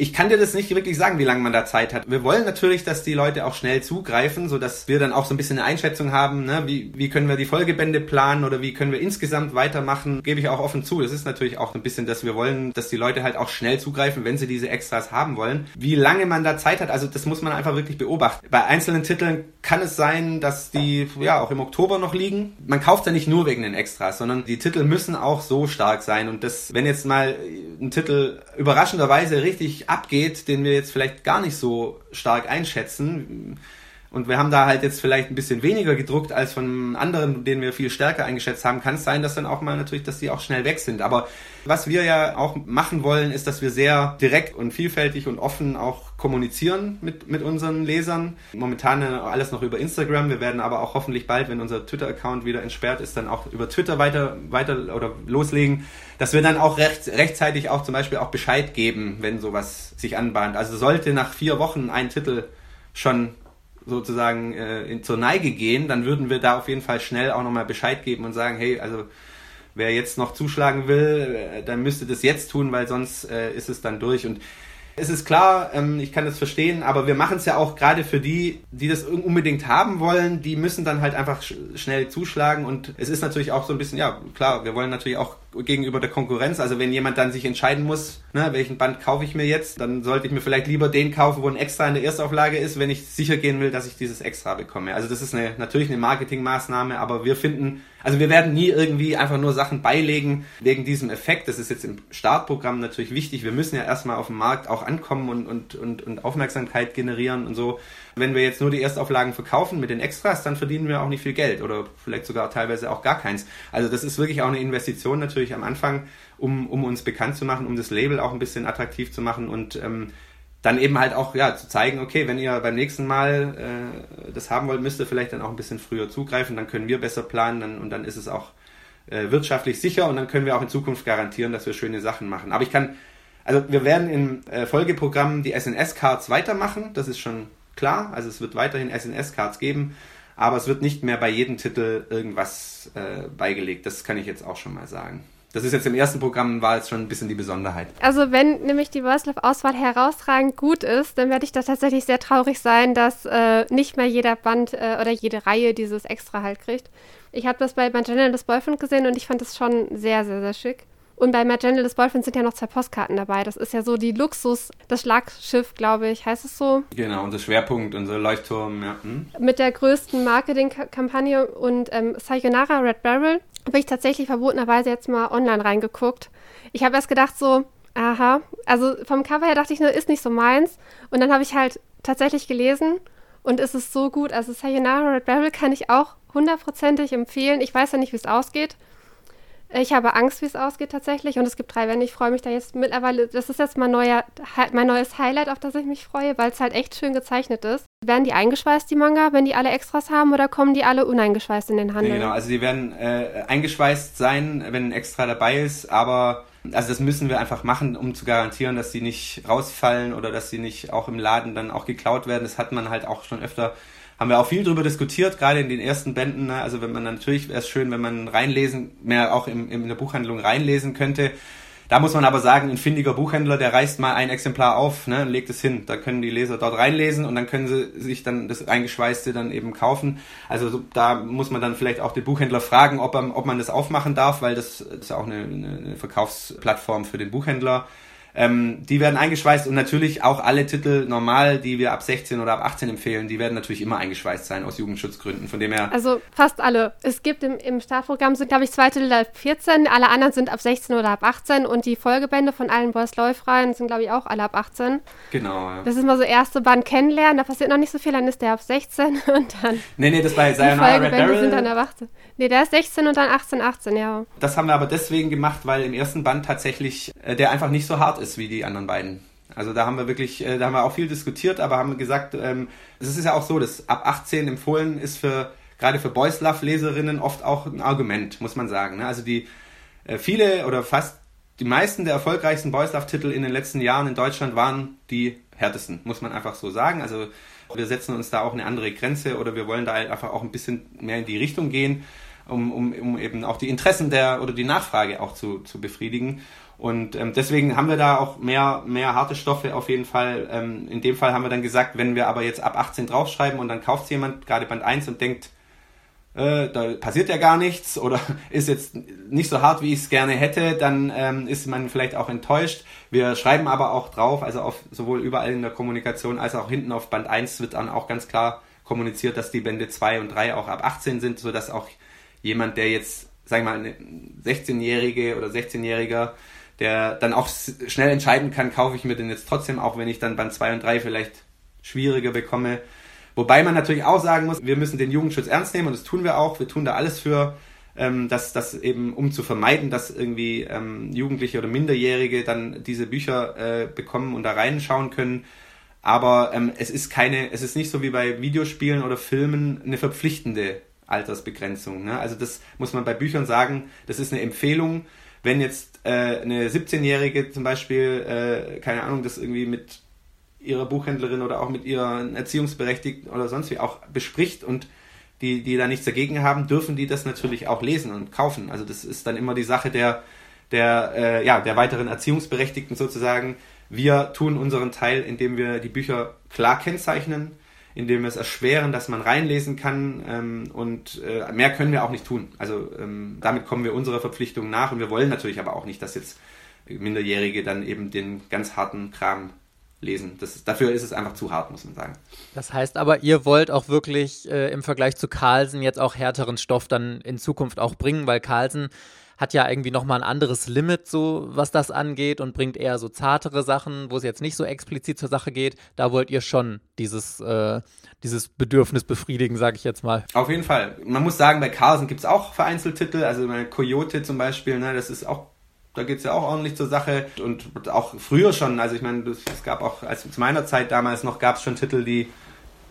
ich kann dir das nicht wirklich sagen, wie lange man da Zeit hat. Wir wollen natürlich, dass die Leute auch schnell zugreifen, so dass wir dann auch so ein bisschen eine Einschätzung haben, ne? wie, wie können wir die Folgebände planen oder wie können wir insgesamt weitermachen, gebe ich auch offen zu. Das ist natürlich auch ein bisschen, dass wir wollen, dass die Leute halt auch schnell zugreifen, wenn sie diese Extras haben wollen. Wie lange man da Zeit hat, also das muss man einfach wirklich beobachten. Bei einzelnen Titeln kann es sein, dass die ja auch im Oktober noch liegen. Man kauft ja nicht nur wegen den Extras, sondern die Titel müssen auch so stark sein und das, wenn jetzt mal ein Titel überraschenderweise richtig abgeht, den wir jetzt vielleicht gar nicht so stark einschätzen. Und wir haben da halt jetzt vielleicht ein bisschen weniger gedruckt als von anderen, den wir viel stärker eingeschätzt haben. Kann es sein, dass dann auch mal natürlich, dass die auch schnell weg sind. Aber was wir ja auch machen wollen, ist, dass wir sehr direkt und vielfältig und offen auch kommunizieren mit, mit unseren Lesern. Momentan alles noch über Instagram. Wir werden aber auch hoffentlich bald, wenn unser Twitter-Account wieder entsperrt ist, dann auch über Twitter weiter, weiter oder loslegen, dass wir dann auch recht, rechtzeitig auch zum Beispiel auch Bescheid geben, wenn sowas sich anbahnt. Also sollte nach vier Wochen ein Titel schon sozusagen äh, in, zur Neige gehen, dann würden wir da auf jeden Fall schnell auch nochmal Bescheid geben und sagen, hey, also wer jetzt noch zuschlagen will, äh, dann müsste das jetzt tun, weil sonst äh, ist es dann durch. Und es ist klar, ähm, ich kann das verstehen, aber wir machen es ja auch gerade für die, die das unbedingt haben wollen, die müssen dann halt einfach sch schnell zuschlagen und es ist natürlich auch so ein bisschen, ja klar, wir wollen natürlich auch gegenüber der Konkurrenz, also wenn jemand dann sich entscheiden muss, ne, welchen Band kaufe ich mir jetzt, dann sollte ich mir vielleicht lieber den kaufen, wo ein Extra in der Erstauflage ist, wenn ich sicher gehen will, dass ich dieses Extra bekomme. Also das ist eine, natürlich eine Marketingmaßnahme, aber wir finden, also wir werden nie irgendwie einfach nur Sachen beilegen wegen diesem Effekt. Das ist jetzt im Startprogramm natürlich wichtig. Wir müssen ja erstmal auf dem Markt auch ankommen und, und, und, und Aufmerksamkeit generieren und so. Wenn wir jetzt nur die Erstauflagen verkaufen mit den Extras, dann verdienen wir auch nicht viel Geld oder vielleicht sogar teilweise auch gar keins. Also das ist wirklich auch eine Investition natürlich am Anfang, um, um uns bekannt zu machen, um das Label auch ein bisschen attraktiv zu machen und ähm, dann eben halt auch ja zu zeigen, okay, wenn ihr beim nächsten Mal äh, das haben wollt, müsst ihr vielleicht dann auch ein bisschen früher zugreifen, dann können wir besser planen dann, und dann ist es auch äh, wirtschaftlich sicher und dann können wir auch in Zukunft garantieren, dass wir schöne Sachen machen. Aber ich kann, also wir werden im äh, Folgeprogramm die SNS-Cards weitermachen, das ist schon klar, also es wird weiterhin SNS-Cards geben, aber es wird nicht mehr bei jedem Titel irgendwas äh, beigelegt, das kann ich jetzt auch schon mal sagen. Das ist jetzt im ersten Programm, war jetzt schon ein bisschen die Besonderheit. Also wenn nämlich die Worslove-Auswahl herausragend gut ist, dann werde ich da tatsächlich sehr traurig sein, dass äh, nicht mehr jeder Band äh, oder jede Reihe dieses Extra halt kriegt. Ich habe das bei Magenta das Boyfriend gesehen und ich fand das schon sehr, sehr, sehr schick. Und bei Magenta des Boyfriend sind ja noch zwei Postkarten dabei. Das ist ja so die Luxus, das Schlagschiff, glaube ich, heißt es so? Genau, unser Schwerpunkt, unser Leuchtturm, ja. Hm. Mit der größten Marketingkampagne und ähm, Sayonara Red Barrel habe ich tatsächlich verbotenerweise jetzt mal online reingeguckt. Ich habe erst gedacht so, aha, also vom Cover her dachte ich nur, ist nicht so meins. Und dann habe ich halt tatsächlich gelesen und es ist so gut. Also Sayonara Red Rebel kann ich auch hundertprozentig empfehlen. Ich weiß ja nicht, wie es ausgeht. Ich habe Angst, wie es ausgeht tatsächlich. Und es gibt drei Wände. Ich freue mich da jetzt mittlerweile. Das ist jetzt mein, neuer, mein neues Highlight, auf das ich mich freue, weil es halt echt schön gezeichnet ist. Werden die eingeschweißt, die Manga, wenn die alle Extras haben, oder kommen die alle uneingeschweißt in den Handel? Genau, also die werden äh, eingeschweißt sein, wenn ein Extra dabei ist, aber also das müssen wir einfach machen, um zu garantieren, dass sie nicht rausfallen oder dass sie nicht auch im Laden dann auch geklaut werden. Das hat man halt auch schon öfter haben wir auch viel drüber diskutiert, gerade in den ersten Bänden. Ne? Also wenn man natürlich wäre es schön, wenn man reinlesen, mehr auch im, in der Buchhandlung reinlesen könnte. Da muss man aber sagen, ein findiger Buchhändler, der reißt mal ein Exemplar auf ne, und legt es hin. Da können die Leser dort reinlesen und dann können sie sich dann das Eingeschweißte dann eben kaufen. Also so, da muss man dann vielleicht auch den Buchhändler fragen, ob, ob man das aufmachen darf, weil das, das ist ja auch eine, eine Verkaufsplattform für den Buchhändler. Ähm, die werden eingeschweißt und natürlich auch alle Titel normal, die wir ab 16 oder ab 18 empfehlen, die werden natürlich immer eingeschweißt sein aus Jugendschutzgründen. Von dem her. Also fast alle. Es gibt im, im Startprogramm sind, glaube ich, zwei Titel ab 14, alle anderen sind ab 16 oder ab 18 und die Folgebände von allen Boys Läufreien sind, glaube ich, auch alle ab 18. Genau, ja. Das ist mal so erste Band kennenlernen, da passiert noch nicht so viel, dann ist der ab 16 und dann. Nee, nee, das bei Sayonara Red Barrel. sind dann ab 18. Nee, der ist 16 und dann 18, 18, ja. Das haben wir aber deswegen gemacht, weil im ersten Band tatsächlich äh, der einfach nicht so hart ist wie die anderen beiden. Also da haben wir wirklich, äh, da haben wir auch viel diskutiert, aber haben gesagt, ähm, es ist ja auch so, dass ab 18 empfohlen ist für gerade für Boys Love Leserinnen oft auch ein Argument, muss man sagen. Ne? Also die äh, viele oder fast die meisten der erfolgreichsten Boys Love Titel in den letzten Jahren in Deutschland waren die härtesten, muss man einfach so sagen. Also wir setzen uns da auch eine andere Grenze oder wir wollen da halt einfach auch ein bisschen mehr in die Richtung gehen um, um, um eben auch die Interessen der oder die Nachfrage auch zu, zu befriedigen. Und ähm, deswegen haben wir da auch mehr, mehr harte Stoffe auf jeden Fall. Ähm, in dem Fall haben wir dann gesagt, wenn wir aber jetzt ab 18 draufschreiben und dann kauft jemand gerade Band 1 und denkt, äh, da passiert ja gar nichts oder ist jetzt nicht so hart, wie ich es gerne hätte, dann ähm, ist man vielleicht auch enttäuscht. Wir schreiben aber auch drauf, also auf, sowohl überall in der Kommunikation als auch hinten auf Band 1 wird dann auch ganz klar kommuniziert, dass die Bände 2 und 3 auch ab 18 sind, sodass auch jemand, der jetzt, sag ich mal, eine 16-Jährige oder 16-Jähriger, der dann auch schnell entscheiden kann, kaufe ich mir den jetzt trotzdem, auch wenn ich dann Band 2 und 3 vielleicht schwieriger bekomme. Wobei man natürlich auch sagen muss, wir müssen den Jugendschutz ernst nehmen und das tun wir auch. Wir tun da alles für, ähm, dass das eben, um zu vermeiden, dass irgendwie ähm, Jugendliche oder Minderjährige dann diese Bücher äh, bekommen und da reinschauen können. Aber ähm, es ist keine, es ist nicht so wie bei Videospielen oder Filmen eine verpflichtende Altersbegrenzung. Ne? Also das muss man bei Büchern sagen, das ist eine Empfehlung. Wenn jetzt äh, eine 17-Jährige zum Beispiel, äh, keine Ahnung, das irgendwie mit ihrer Buchhändlerin oder auch mit ihrer Erziehungsberechtigten oder sonst wie auch bespricht und die, die da nichts dagegen haben, dürfen die das natürlich auch lesen und kaufen. Also das ist dann immer die Sache der, der, äh, ja, der weiteren Erziehungsberechtigten sozusagen. Wir tun unseren Teil, indem wir die Bücher klar kennzeichnen, indem wir es erschweren, dass man reinlesen kann ähm, und äh, mehr können wir auch nicht tun. Also ähm, damit kommen wir unserer Verpflichtung nach und wir wollen natürlich aber auch nicht, dass jetzt Minderjährige dann eben den ganz harten Kram lesen. Das, dafür ist es einfach zu hart, muss man sagen. Das heißt aber, ihr wollt auch wirklich äh, im Vergleich zu Carlsen jetzt auch härteren Stoff dann in Zukunft auch bringen, weil Carlsen hat ja irgendwie nochmal ein anderes Limit, so was das angeht und bringt eher so zartere Sachen, wo es jetzt nicht so explizit zur Sache geht. Da wollt ihr schon dieses, äh, dieses Bedürfnis befriedigen, sage ich jetzt mal. Auf jeden Fall. Man muss sagen, bei Carlsen gibt es auch Vereinzeltitel, also bei Coyote zum Beispiel, ne, das ist auch da geht es ja auch ordentlich zur Sache und auch früher schon, also ich meine, es gab auch, als zu meiner Zeit damals noch, gab es schon Titel, die,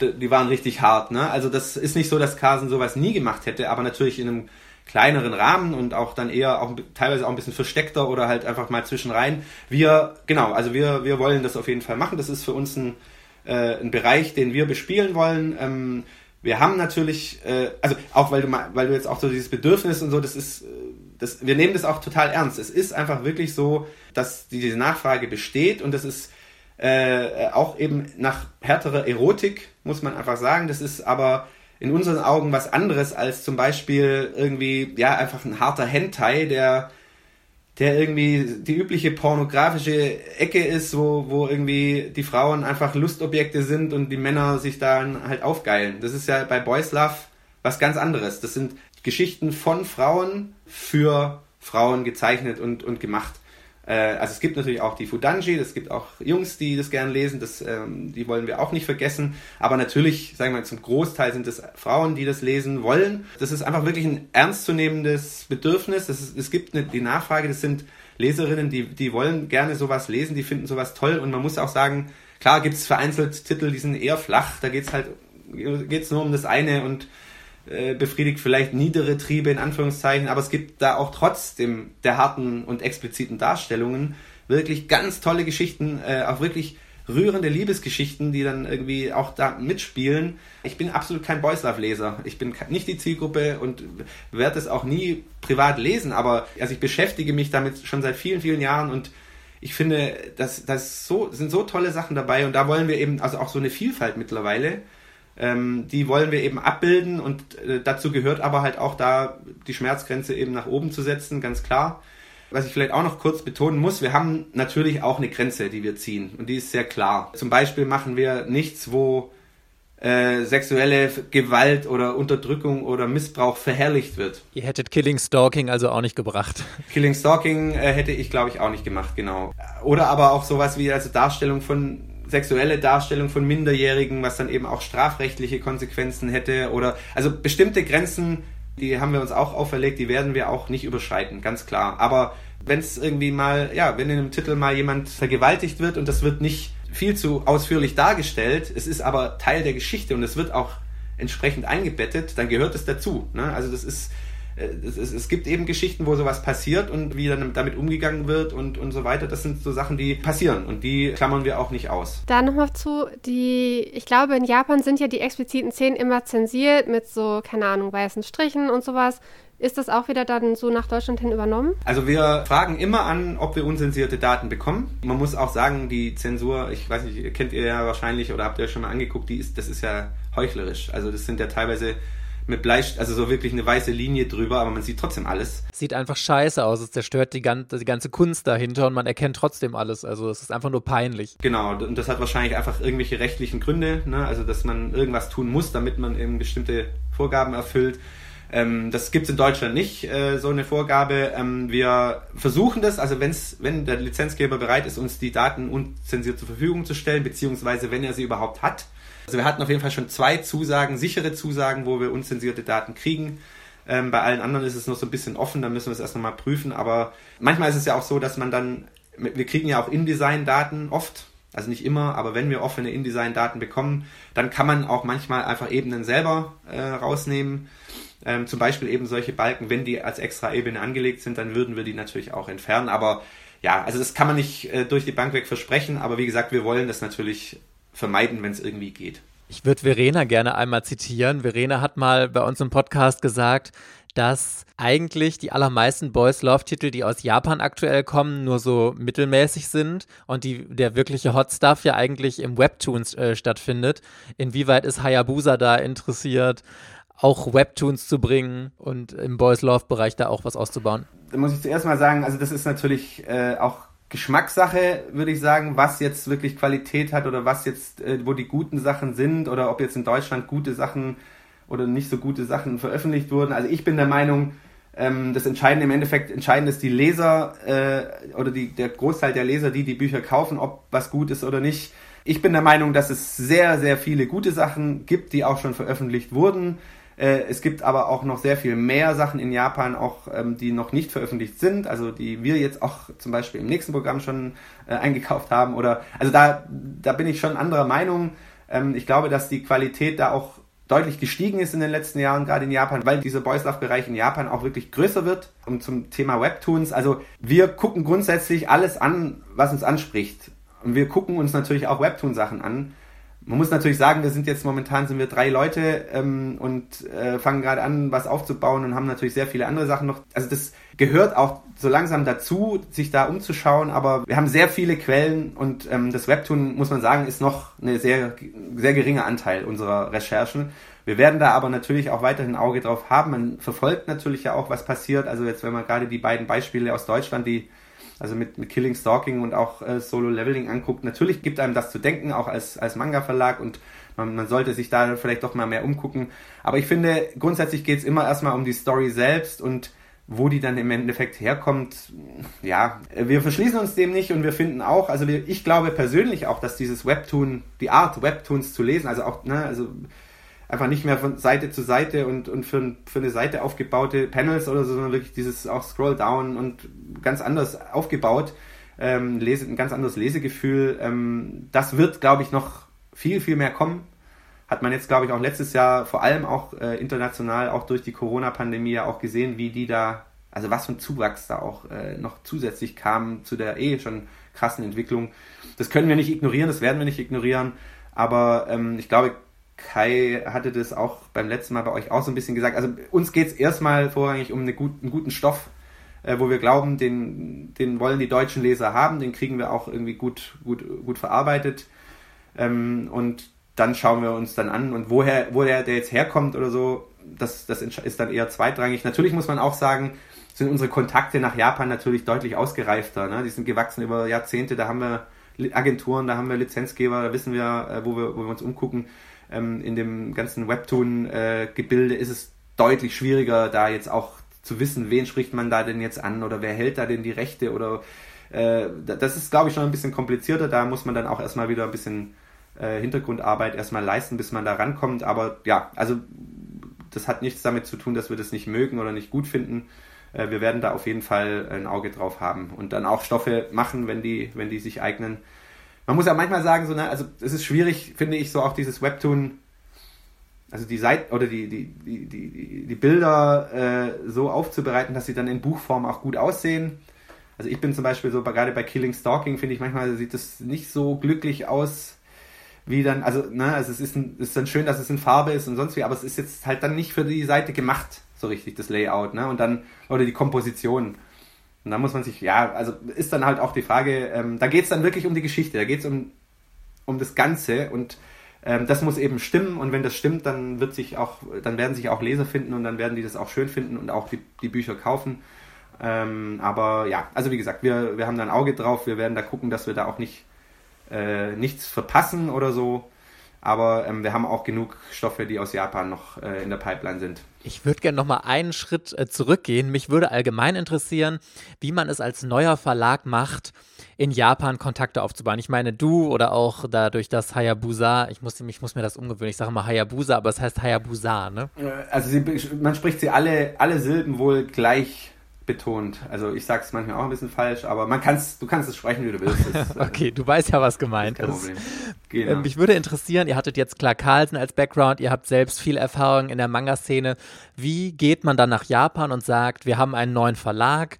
die waren richtig hart, ne? Also das ist nicht so, dass Carlsen sowas nie gemacht hätte, aber natürlich in einem kleineren Rahmen und auch dann eher auch teilweise auch ein bisschen versteckter oder halt einfach mal zwischenrein. Wir, genau, also wir, wir wollen das auf jeden Fall machen. Das ist für uns ein, äh, ein Bereich, den wir bespielen wollen. Ähm, wir haben natürlich, äh, also auch weil du mal, weil du jetzt auch so dieses Bedürfnis und so, das ist, äh, das, wir nehmen das auch total ernst. Es ist einfach wirklich so, dass diese Nachfrage besteht und das ist äh, auch eben nach härterer Erotik, muss man einfach sagen. Das ist aber in unseren Augen was anderes als zum Beispiel irgendwie, ja, einfach ein harter Hentai, der, der irgendwie die übliche pornografische Ecke ist, wo, wo irgendwie die Frauen einfach Lustobjekte sind und die Männer sich dann halt aufgeilen. Das ist ja bei Boys Love was ganz anderes. Das sind Geschichten von Frauen für Frauen gezeichnet und, und gemacht. Äh, also es gibt natürlich auch die Fudanji, es gibt auch Jungs, die das gern lesen, das, ähm, die wollen wir auch nicht vergessen. Aber natürlich, sagen wir mal, zum Großteil sind es Frauen, die das lesen wollen. Das ist einfach wirklich ein ernstzunehmendes Bedürfnis. Ist, es gibt eine, die Nachfrage, das sind Leserinnen, die, die wollen gerne sowas lesen, die finden sowas toll. Und man muss auch sagen, klar gibt es vereinzelt Titel, die sind eher flach, da geht es halt geht's nur um das eine und äh, befriedigt vielleicht niedere Triebe in Anführungszeichen, aber es gibt da auch trotzdem der harten und expliziten Darstellungen wirklich ganz tolle Geschichten, äh, auch wirklich rührende Liebesgeschichten, die dann irgendwie auch da mitspielen. Ich bin absolut kein Boys Love Leser. Ich bin nicht die Zielgruppe und werde es auch nie privat lesen, aber also ich beschäftige mich damit schon seit vielen, vielen Jahren und ich finde, das, das so, sind so tolle Sachen dabei und da wollen wir eben also auch so eine Vielfalt mittlerweile ähm, die wollen wir eben abbilden und äh, dazu gehört aber halt auch da die Schmerzgrenze eben nach oben zu setzen, ganz klar. Was ich vielleicht auch noch kurz betonen muss, wir haben natürlich auch eine Grenze, die wir ziehen und die ist sehr klar. Zum Beispiel machen wir nichts, wo äh, sexuelle Gewalt oder Unterdrückung oder Missbrauch verherrlicht wird. Ihr hättet Killing Stalking also auch nicht gebracht. Killing Stalking äh, hätte ich, glaube ich, auch nicht gemacht, genau. Oder aber auch sowas wie also Darstellung von sexuelle Darstellung von Minderjährigen, was dann eben auch strafrechtliche Konsequenzen hätte oder also bestimmte Grenzen, die haben wir uns auch auferlegt, die werden wir auch nicht überschreiten, ganz klar. Aber wenn es irgendwie mal, ja, wenn in einem Titel mal jemand vergewaltigt wird und das wird nicht viel zu ausführlich dargestellt, es ist aber Teil der Geschichte und es wird auch entsprechend eingebettet, dann gehört es dazu. Ne? Also das ist es, es, es, gibt eben Geschichten, wo sowas passiert und wie dann damit umgegangen wird und, und so weiter. Das sind so Sachen, die passieren und die klammern wir auch nicht aus. Da nochmal zu, die, ich glaube, in Japan sind ja die expliziten Szenen immer zensiert mit so, keine Ahnung, weißen Strichen und sowas. Ist das auch wieder dann so nach Deutschland hin übernommen? Also wir fragen immer an, ob wir unzensierte Daten bekommen. Man muss auch sagen, die Zensur, ich weiß nicht, kennt ihr ja wahrscheinlich oder habt ihr schon mal angeguckt, die ist, das ist ja heuchlerisch. Also das sind ja teilweise mit Bleistift, also so wirklich eine weiße Linie drüber, aber man sieht trotzdem alles. Sieht einfach scheiße aus. Es zerstört die ganze, die ganze Kunst dahinter und man erkennt trotzdem alles. Also es ist einfach nur peinlich. Genau, und das hat wahrscheinlich einfach irgendwelche rechtlichen Gründe, ne? also dass man irgendwas tun muss, damit man eben bestimmte Vorgaben erfüllt. Ähm, das gibt es in Deutschland nicht, äh, so eine Vorgabe. Ähm, wir versuchen das, also wenn's, wenn der Lizenzgeber bereit ist, uns die Daten unzensiert zur Verfügung zu stellen, beziehungsweise wenn er sie überhaupt hat, also wir hatten auf jeden Fall schon zwei Zusagen, sichere Zusagen, wo wir unzensierte Daten kriegen. Ähm, bei allen anderen ist es noch so ein bisschen offen, da müssen wir es erst nochmal prüfen. Aber manchmal ist es ja auch so, dass man dann, wir kriegen ja auch InDesign-Daten oft, also nicht immer, aber wenn wir offene InDesign-Daten bekommen, dann kann man auch manchmal einfach Ebenen selber äh, rausnehmen. Ähm, zum Beispiel eben solche Balken, wenn die als extra Ebene angelegt sind, dann würden wir die natürlich auch entfernen. Aber ja, also das kann man nicht äh, durch die Bank weg versprechen, aber wie gesagt, wir wollen das natürlich vermeiden, wenn es irgendwie geht. Ich würde Verena gerne einmal zitieren. Verena hat mal bei uns im Podcast gesagt, dass eigentlich die allermeisten Boys Love Titel, die aus Japan aktuell kommen, nur so mittelmäßig sind und die, der wirkliche Hot Stuff ja eigentlich im Webtoons äh, stattfindet. Inwieweit ist Hayabusa da interessiert, auch Webtoons zu bringen und im Boys Love Bereich da auch was auszubauen? Da muss ich zuerst mal sagen, also das ist natürlich äh, auch Geschmackssache, würde ich sagen, was jetzt wirklich Qualität hat oder was jetzt, äh, wo die guten Sachen sind oder ob jetzt in Deutschland gute Sachen oder nicht so gute Sachen veröffentlicht wurden. Also ich bin der Meinung, ähm, das Entscheidende im Endeffekt, entscheidend ist die Leser äh, oder die, der Großteil der Leser, die die Bücher kaufen, ob was gut ist oder nicht. Ich bin der Meinung, dass es sehr, sehr viele gute Sachen gibt, die auch schon veröffentlicht wurden. Äh, es gibt aber auch noch sehr viel mehr Sachen in Japan, auch ähm, die noch nicht veröffentlicht sind, also die wir jetzt auch zum Beispiel im nächsten Programm schon äh, eingekauft haben. Oder also da, da bin ich schon anderer Meinung. Ähm, ich glaube, dass die Qualität da auch deutlich gestiegen ist in den letzten Jahren, gerade in Japan, weil dieser Boys Love Bereich in Japan auch wirklich größer wird. Und zum Thema Webtoons, also wir gucken grundsätzlich alles an, was uns anspricht. Und wir gucken uns natürlich auch Webtoon-Sachen an. Man muss natürlich sagen, wir sind jetzt momentan sind wir drei Leute ähm, und äh, fangen gerade an, was aufzubauen und haben natürlich sehr viele andere Sachen noch. Also das gehört auch so langsam dazu, sich da umzuschauen. Aber wir haben sehr viele Quellen und ähm, das Webtoon muss man sagen ist noch eine sehr sehr geringe Anteil unserer Recherchen. Wir werden da aber natürlich auch weiterhin Auge drauf haben. Man verfolgt natürlich ja auch, was passiert. Also jetzt, wenn man gerade die beiden Beispiele aus Deutschland, die also mit, mit Killing, Stalking und auch äh, Solo Leveling anguckt, natürlich gibt einem das zu denken, auch als, als Manga-Verlag und man, man sollte sich da vielleicht doch mal mehr umgucken. Aber ich finde, grundsätzlich geht es immer erstmal um die Story selbst und wo die dann im Endeffekt herkommt, ja, wir verschließen uns dem nicht und wir finden auch, also wir, ich glaube persönlich auch, dass dieses Webtoon, die Art Webtoons zu lesen, also auch, ne, also einfach nicht mehr von Seite zu Seite und, und für, für eine Seite aufgebaute Panels oder so, sondern wirklich dieses auch Scroll Down und ganz anders aufgebaut, ähm, lese, ein ganz anderes Lesegefühl. Ähm, das wird, glaube ich, noch viel, viel mehr kommen. Hat man jetzt, glaube ich, auch letztes Jahr vor allem auch äh, international, auch durch die Corona-Pandemie ja auch gesehen, wie die da, also was für ein Zuwachs da auch äh, noch zusätzlich kam zu der eh schon krassen Entwicklung. Das können wir nicht ignorieren, das werden wir nicht ignorieren. Aber ähm, ich glaube, Kai hatte das auch beim letzten Mal bei euch auch so ein bisschen gesagt. Also uns geht es erstmal vorrangig um eine gut, einen guten Stoff, äh, wo wir glauben, den, den wollen die deutschen Leser haben, den kriegen wir auch irgendwie gut, gut, gut verarbeitet. Ähm, und dann schauen wir uns dann an und woher, wo der, der jetzt herkommt oder so, das, das ist dann eher zweitrangig. Natürlich muss man auch sagen, sind unsere Kontakte nach Japan natürlich deutlich ausgereifter. Ne? Die sind gewachsen über Jahrzehnte, da haben wir Agenturen, da haben wir Lizenzgeber, da wissen wir, äh, wo wir, wo wir uns umgucken ähm, in dem ganzen Webtoon-Gebilde ist es deutlich schwieriger, da jetzt auch zu wissen, wen spricht man da denn jetzt an oder wer hält da denn die Rechte oder äh, das ist, glaube ich, schon ein bisschen komplizierter. Da muss man dann auch erstmal wieder ein bisschen äh, Hintergrundarbeit erstmal leisten, bis man da rankommt. Aber ja, also das hat nichts damit zu tun, dass wir das nicht mögen oder nicht gut finden. Äh, wir werden da auf jeden Fall ein Auge drauf haben und dann auch Stoffe machen, wenn die, wenn die sich eignen, man muss ja manchmal sagen, so, ne, also es ist schwierig, finde ich, so auch dieses Webtoon, also die Seite oder die, die, die, die, die Bilder äh, so aufzubereiten, dass sie dann in Buchform auch gut aussehen. Also ich bin zum Beispiel so, gerade bei Killing Stalking, finde ich, manchmal sieht das nicht so glücklich aus, wie dann, also, ne, also es ist, ein, ist dann schön, dass es in Farbe ist und sonst wie, aber es ist jetzt halt dann nicht für die Seite gemacht, so richtig, das Layout, ne, und dann, oder die Komposition. Und da muss man sich, ja, also ist dann halt auch die Frage, ähm, da geht es dann wirklich um die Geschichte, da geht es um, um das Ganze und ähm, das muss eben stimmen und wenn das stimmt, dann wird sich auch, dann werden sich auch Leser finden und dann werden die das auch schön finden und auch die, die Bücher kaufen. Ähm, aber ja, also wie gesagt, wir, wir haben da ein Auge drauf, wir werden da gucken, dass wir da auch nicht äh, nichts verpassen oder so. Aber ähm, wir haben auch genug Stoffe, die aus Japan noch äh, in der Pipeline sind. Ich würde gerne noch mal einen Schritt äh, zurückgehen. Mich würde allgemein interessieren, wie man es als neuer Verlag macht, in Japan Kontakte aufzubauen. Ich meine, du oder auch dadurch, dass Hayabusa, ich muss, ich muss mir das umgewöhnen, ich sage mal Hayabusa, aber es heißt Hayabusa, ne? Äh, also sie, man spricht sie alle, alle Silben wohl gleich betont. Also ich sage es manchmal auch ein bisschen falsch, aber man kann's, du kannst es sprechen, wie du willst. Das, okay, du weißt ja, was gemeint ist. ist. Genau. Ähm, mich würde interessieren, ihr hattet jetzt Clark Carlson als Background, ihr habt selbst viel Erfahrung in der Manga-Szene. Wie geht man dann nach Japan und sagt, wir haben einen neuen Verlag,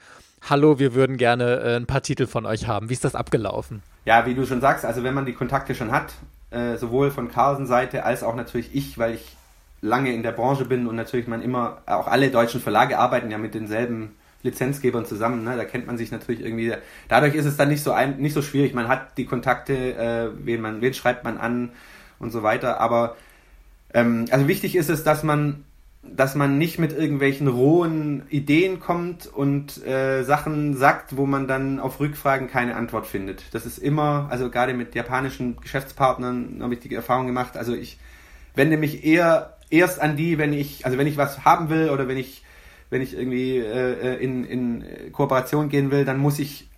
hallo, wir würden gerne äh, ein paar Titel von euch haben. Wie ist das abgelaufen? Ja, wie du schon sagst, also wenn man die Kontakte schon hat, äh, sowohl von Carlsen Seite als auch natürlich ich, weil ich lange in der Branche bin und natürlich man immer, auch alle deutschen Verlage arbeiten ja mit denselben Lizenzgebern zusammen. Ne? Da kennt man sich natürlich irgendwie. Dadurch ist es dann nicht so ein, nicht so schwierig. Man hat die Kontakte, äh, wen man, wen schreibt man an und so weiter. Aber ähm, also wichtig ist es, dass man dass man nicht mit irgendwelchen rohen Ideen kommt und äh, Sachen sagt, wo man dann auf Rückfragen keine Antwort findet. Das ist immer, also gerade mit japanischen Geschäftspartnern habe ich die Erfahrung gemacht. Also ich wende mich eher erst an die, wenn ich, also wenn ich was haben will oder wenn ich wenn ich irgendwie äh, äh, in, in Kooperation gehen will, dann muss ich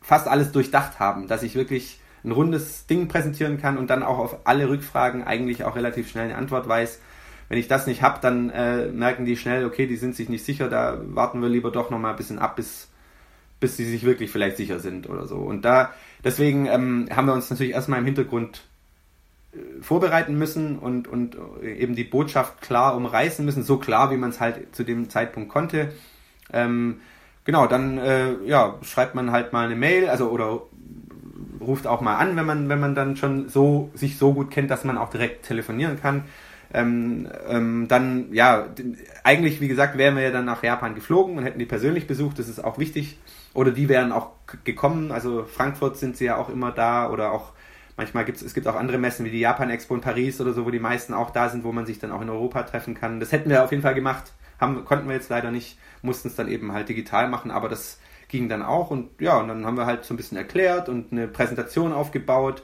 fast alles durchdacht haben, dass ich wirklich ein rundes Ding präsentieren kann und dann auch auf alle Rückfragen eigentlich auch relativ schnell eine Antwort weiß. Wenn ich das nicht habe, dann äh, merken die schnell, okay, die sind sich nicht sicher, da warten wir lieber doch nochmal ein bisschen ab, bis, bis sie sich wirklich vielleicht sicher sind oder so. Und da, deswegen ähm, haben wir uns natürlich erstmal im Hintergrund vorbereiten müssen und, und eben die Botschaft klar umreißen müssen, so klar, wie man es halt zu dem Zeitpunkt konnte. Ähm, genau, dann äh, ja, schreibt man halt mal eine Mail, also oder ruft auch mal an, wenn man, wenn man dann schon so sich so gut kennt, dass man auch direkt telefonieren kann. Ähm, ähm, dann, ja, eigentlich, wie gesagt, wären wir ja dann nach Japan geflogen und hätten die persönlich besucht, das ist auch wichtig. Oder die wären auch gekommen, also Frankfurt sind sie ja auch immer da oder auch Manchmal gibt es, gibt auch andere Messen wie die Japan Expo in Paris oder so, wo die meisten auch da sind, wo man sich dann auch in Europa treffen kann. Das hätten wir auf jeden Fall gemacht, haben, konnten wir jetzt leider nicht, mussten es dann eben halt digital machen, aber das ging dann auch und ja, und dann haben wir halt so ein bisschen erklärt und eine Präsentation aufgebaut,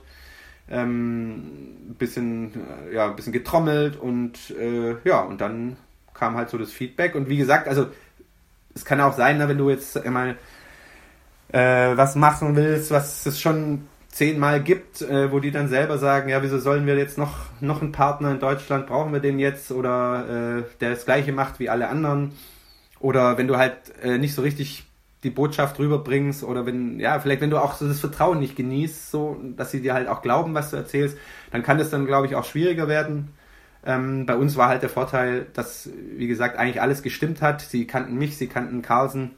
ähm, bisschen, äh, ja, bisschen getrommelt und äh, ja, und dann kam halt so das Feedback und wie gesagt, also es kann auch sein, ne, wenn du jetzt einmal äh, was machen willst, was es schon zehnmal gibt, äh, wo die dann selber sagen, ja, wieso sollen wir jetzt noch, noch einen Partner in Deutschland, brauchen wir den jetzt oder äh, der das gleiche macht wie alle anderen oder wenn du halt äh, nicht so richtig die Botschaft rüberbringst oder wenn, ja, vielleicht wenn du auch so das Vertrauen nicht genießt, so, dass sie dir halt auch glauben, was du erzählst, dann kann das dann, glaube ich, auch schwieriger werden. Ähm, bei uns war halt der Vorteil, dass, wie gesagt, eigentlich alles gestimmt hat. Sie kannten mich, sie kannten Carlsen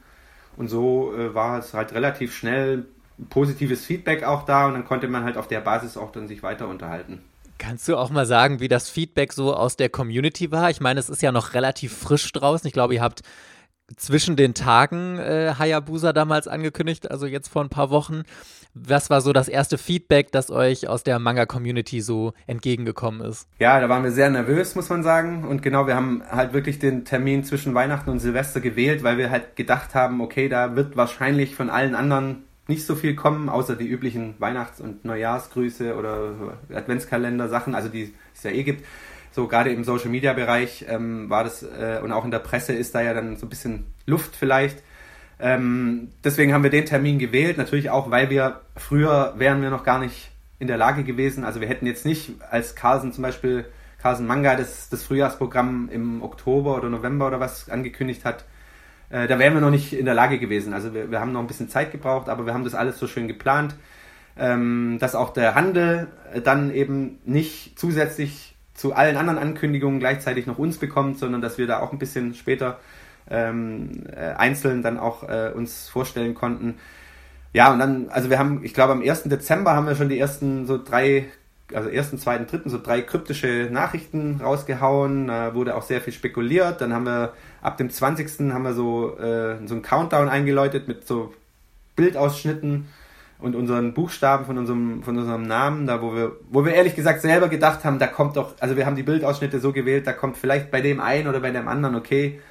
und so äh, war es halt relativ schnell positives Feedback auch da und dann konnte man halt auf der Basis auch dann sich weiter unterhalten. Kannst du auch mal sagen, wie das Feedback so aus der Community war? Ich meine, es ist ja noch relativ frisch draußen. Ich glaube, ihr habt zwischen den Tagen äh, Hayabusa damals angekündigt, also jetzt vor ein paar Wochen. Was war so das erste Feedback, das euch aus der Manga-Community so entgegengekommen ist? Ja, da waren wir sehr nervös, muss man sagen. Und genau, wir haben halt wirklich den Termin zwischen Weihnachten und Silvester gewählt, weil wir halt gedacht haben, okay, da wird wahrscheinlich von allen anderen nicht so viel kommen, außer die üblichen Weihnachts- und Neujahrsgrüße oder Adventskalender-Sachen, also die es ja eh gibt so gerade im Social Media Bereich ähm, war das äh, und auch in der Presse ist da ja dann so ein bisschen Luft vielleicht. Ähm, deswegen haben wir den Termin gewählt, natürlich auch, weil wir früher wären wir noch gar nicht in der Lage gewesen. Also wir hätten jetzt nicht als Carlsen zum Beispiel Carlsen Manga das, das Frühjahrsprogramm im Oktober oder November oder was angekündigt hat, äh, da wären wir noch nicht in der Lage gewesen. Also wir, wir haben noch ein bisschen Zeit gebraucht, aber wir haben das alles so schön geplant, ähm, dass auch der Handel dann eben nicht zusätzlich zu allen anderen Ankündigungen gleichzeitig noch uns bekommt, sondern dass wir da auch ein bisschen später ähm, äh, einzeln dann auch äh, uns vorstellen konnten. Ja, und dann, also wir haben, ich glaube am 1. Dezember haben wir schon die ersten so drei, also ersten, zweiten, dritten, so drei kryptische Nachrichten rausgehauen. Da wurde auch sehr viel spekuliert. Dann haben wir ab dem 20. haben wir so, äh, so einen Countdown eingeläutet mit so Bildausschnitten und unseren Buchstaben von unserem, von unserem Namen, da wo wir, wo wir ehrlich gesagt selber gedacht haben, da kommt doch, also wir haben die Bildausschnitte so gewählt, da kommt vielleicht bei dem einen oder bei dem anderen okay,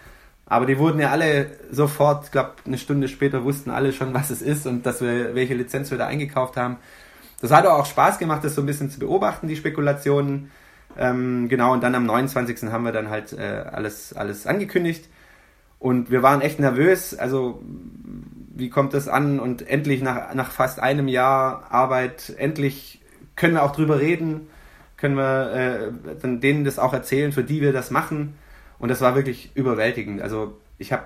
aber die wurden ja alle sofort, ich glaube eine Stunde später wussten alle schon, was es ist und dass wir, welche Lizenz wir da eingekauft haben. Das hat auch Spaß gemacht, das so ein bisschen zu beobachten, die Spekulationen. Ähm, genau, und dann am 29. haben wir dann halt äh, alles, alles angekündigt. Und wir waren echt nervös, also wie kommt das an? Und endlich nach, nach fast einem Jahr Arbeit, endlich können wir auch drüber reden, können wir äh, dann denen das auch erzählen, für die wir das machen. Und das war wirklich überwältigend. Also ich habe,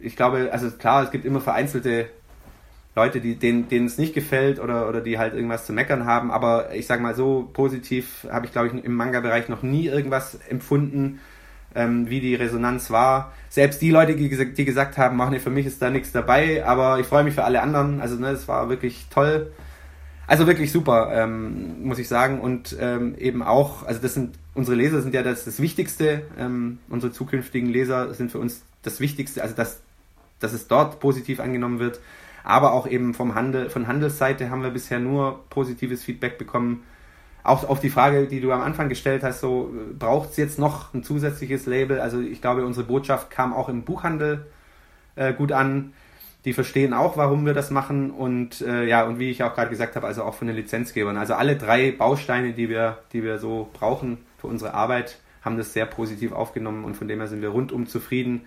ich glaube, also klar, es gibt immer vereinzelte Leute, die, denen, denen es nicht gefällt oder, oder die halt irgendwas zu meckern haben, aber ich sag mal so, positiv habe ich, glaube ich, im Manga-Bereich noch nie irgendwas empfunden ähm, wie die Resonanz war. Selbst die Leute, die, die gesagt haben, mach nee, für mich ist da nichts dabei, aber ich freue mich für alle anderen. Also ne, es war wirklich toll. Also wirklich super, ähm, muss ich sagen. Und ähm, eben auch, also das sind unsere Leser sind ja das, das Wichtigste. Ähm, unsere zukünftigen Leser sind für uns das Wichtigste, also dass, dass es dort positiv angenommen wird. Aber auch eben vom Handel, von Handelsseite haben wir bisher nur positives Feedback bekommen auch auf die Frage, die du am Anfang gestellt hast, so braucht es jetzt noch ein zusätzliches Label? Also ich glaube, unsere Botschaft kam auch im Buchhandel äh, gut an. Die verstehen auch, warum wir das machen und äh, ja, und wie ich auch gerade gesagt habe, also auch von den Lizenzgebern. Also alle drei Bausteine, die wir, die wir so brauchen für unsere Arbeit, haben das sehr positiv aufgenommen und von dem her sind wir rundum zufrieden.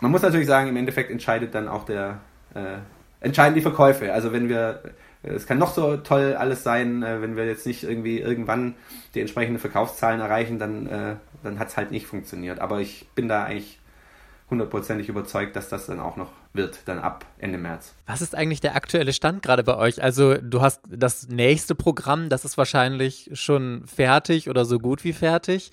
Man muss natürlich sagen, im Endeffekt entscheidet dann auch der, äh, entscheiden die Verkäufe. Also wenn wir es kann noch so toll alles sein, äh, wenn wir jetzt nicht irgendwie irgendwann die entsprechenden Verkaufszahlen erreichen, dann, äh, dann hat es halt nicht funktioniert. Aber ich bin da eigentlich hundertprozentig überzeugt, dass das dann auch noch wird, dann ab Ende März. Was ist eigentlich der aktuelle Stand gerade bei euch? Also du hast das nächste Programm, das ist wahrscheinlich schon fertig oder so gut wie fertig.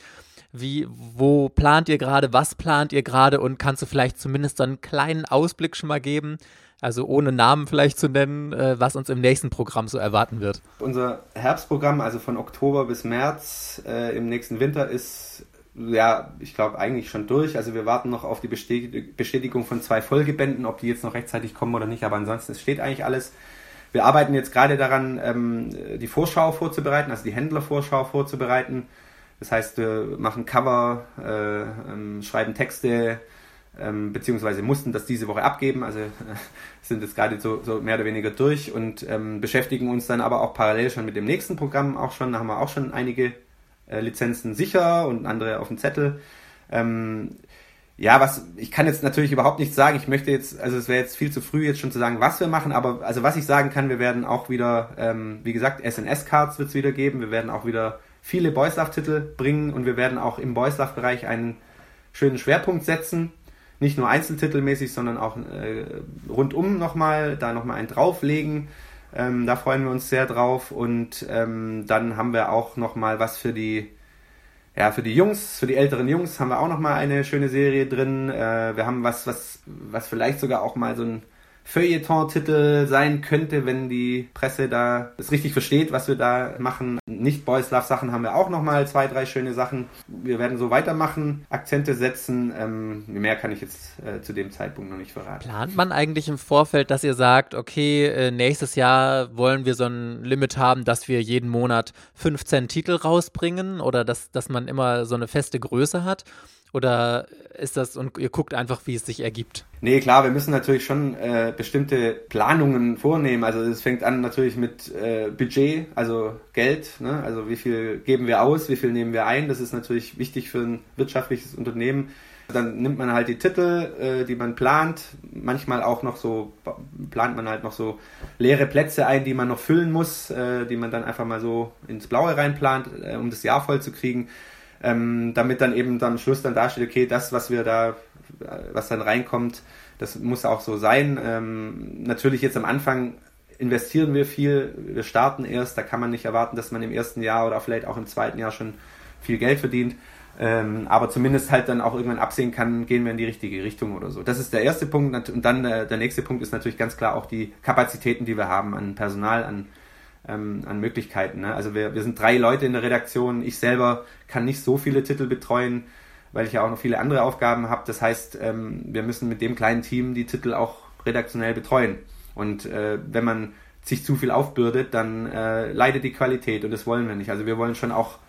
Wie, wo plant ihr gerade, was plant ihr gerade und kannst du vielleicht zumindest so einen kleinen Ausblick schon mal geben, also ohne Namen vielleicht zu nennen, äh, was uns im nächsten Programm so erwarten wird. Unser Herbstprogramm, also von Oktober bis März äh, im nächsten Winter, ist ja, ich glaube eigentlich schon durch. Also wir warten noch auf die Bestätigung von zwei Folgebänden, ob die jetzt noch rechtzeitig kommen oder nicht, aber ansonsten es steht eigentlich alles. Wir arbeiten jetzt gerade daran, ähm, die Vorschau vorzubereiten, also die Händlervorschau vorzubereiten. Das heißt, wir machen Cover, äh, ähm, schreiben Texte, ähm, beziehungsweise mussten das diese Woche abgeben, also äh, sind jetzt gerade so, so mehr oder weniger durch und ähm, beschäftigen uns dann aber auch parallel schon mit dem nächsten Programm auch schon, da haben wir auch schon einige äh, Lizenzen sicher und andere auf dem Zettel. Ähm, ja, was ich kann jetzt natürlich überhaupt nichts sagen. Ich möchte jetzt, also es wäre jetzt viel zu früh jetzt schon zu sagen, was wir machen, aber also was ich sagen kann, wir werden auch wieder, ähm, wie gesagt, SNS-Cards wird es wieder geben. Wir werden auch wieder viele Boys Love-Titel bringen und wir werden auch im Boys Love-Bereich einen schönen Schwerpunkt setzen. Nicht nur einzeltitelmäßig, sondern auch äh, rundum nochmal, da nochmal einen drauflegen. Ähm, da freuen wir uns sehr drauf und ähm, dann haben wir auch nochmal was für die ja, für die Jungs, für die älteren Jungs haben wir auch noch mal eine schöne Serie drin. Äh, wir haben was, was, was vielleicht sogar auch mal so ein Feuilleton-Titel sein könnte, wenn die Presse da es richtig versteht, was wir da machen. Nicht Boys Love Sachen haben wir auch noch mal zwei, drei schöne Sachen. Wir werden so weitermachen, Akzente setzen. Ähm, mehr kann ich jetzt äh, zu dem Zeitpunkt noch nicht verraten. Plant man eigentlich im Vorfeld, dass ihr sagt, okay, äh, nächstes Jahr wollen wir so ein Limit haben, dass wir jeden Monat 15 Titel rausbringen oder dass, dass man immer so eine feste Größe hat? Oder ist das und ihr guckt einfach, wie es sich ergibt? Nee, klar, wir müssen natürlich schon äh, bestimmte Planungen vornehmen. Also es fängt an natürlich mit äh, Budget, also Geld. Ne? Also wie viel geben wir aus, wie viel nehmen wir ein. Das ist natürlich wichtig für ein wirtschaftliches Unternehmen. Dann nimmt man halt die Titel, äh, die man plant. Manchmal auch noch so, plant man halt noch so leere Plätze ein, die man noch füllen muss, äh, die man dann einfach mal so ins Blaue reinplant, äh, um das Jahr voll zu kriegen ähm, damit dann eben am Schluss dann dasteht, okay, das, was wir da, was dann reinkommt, das muss auch so sein. Ähm, natürlich jetzt am Anfang investieren wir viel, wir starten erst, da kann man nicht erwarten, dass man im ersten Jahr oder vielleicht auch im zweiten Jahr schon viel Geld verdient. Ähm, aber zumindest halt dann auch irgendwann absehen kann, gehen wir in die richtige Richtung oder so. Das ist der erste Punkt. Und dann äh, der nächste Punkt ist natürlich ganz klar auch die Kapazitäten, die wir haben an Personal, an ähm, an Möglichkeiten. Ne? Also wir, wir sind drei Leute in der Redaktion. Ich selber kann nicht so viele Titel betreuen, weil ich ja auch noch viele andere Aufgaben habe. Das heißt, ähm, wir müssen mit dem kleinen Team die Titel auch redaktionell betreuen. Und äh, wenn man sich zu viel aufbürdet, dann äh, leidet die Qualität und das wollen wir nicht. Also wir wollen schon auch,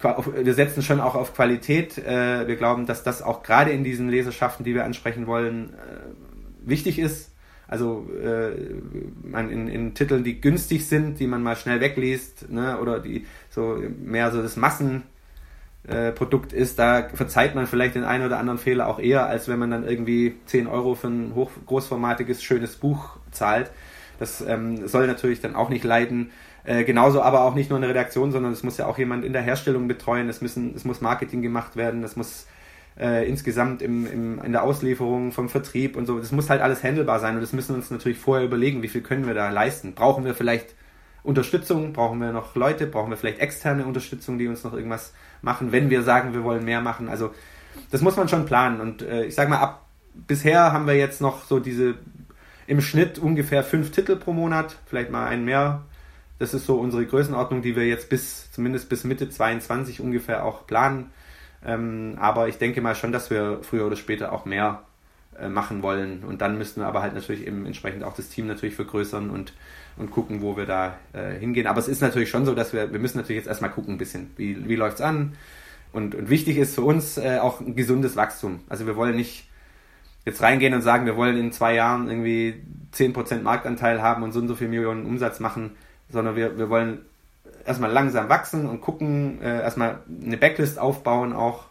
wir setzen schon auch auf Qualität. Äh, wir glauben, dass das auch gerade in diesen Leserschaften, die wir ansprechen wollen, äh, wichtig ist also äh, man in, in Titeln, die günstig sind, die man mal schnell wegliest, ne, oder die so mehr so das Massenprodukt äh, ist, da verzeiht man vielleicht den einen oder anderen Fehler auch eher, als wenn man dann irgendwie 10 Euro für ein hoch, großformatiges, schönes Buch zahlt. Das ähm, soll natürlich dann auch nicht leiden. Äh, genauso aber auch nicht nur eine Redaktion, sondern es muss ja auch jemand in der Herstellung betreuen, es, müssen, es muss Marketing gemacht werden, es muss äh, insgesamt im, im, in der Auslieferung vom Vertrieb und so. Das muss halt alles handelbar sein und das müssen wir uns natürlich vorher überlegen, wie viel können wir da leisten. Brauchen wir vielleicht Unterstützung? Brauchen wir noch Leute? Brauchen wir vielleicht externe Unterstützung, die uns noch irgendwas machen, wenn wir sagen, wir wollen mehr machen? Also das muss man schon planen und äh, ich sag mal, ab bisher haben wir jetzt noch so diese im Schnitt ungefähr fünf Titel pro Monat, vielleicht mal einen mehr. Das ist so unsere Größenordnung, die wir jetzt bis, zumindest bis Mitte 22 ungefähr auch planen. Ähm, aber ich denke mal schon, dass wir früher oder später auch mehr äh, machen wollen. Und dann müssten wir aber halt natürlich eben entsprechend auch das Team natürlich vergrößern und, und gucken, wo wir da äh, hingehen. Aber es ist natürlich schon so, dass wir, wir müssen natürlich jetzt erstmal gucken ein bisschen, wie, wie läuft es an. Und, und wichtig ist für uns äh, auch ein gesundes Wachstum. Also wir wollen nicht jetzt reingehen und sagen, wir wollen in zwei Jahren irgendwie 10% Marktanteil haben und so und so viel Millionen Umsatz machen, sondern wir, wir wollen erstmal langsam wachsen und gucken, äh, erstmal eine Backlist aufbauen auch,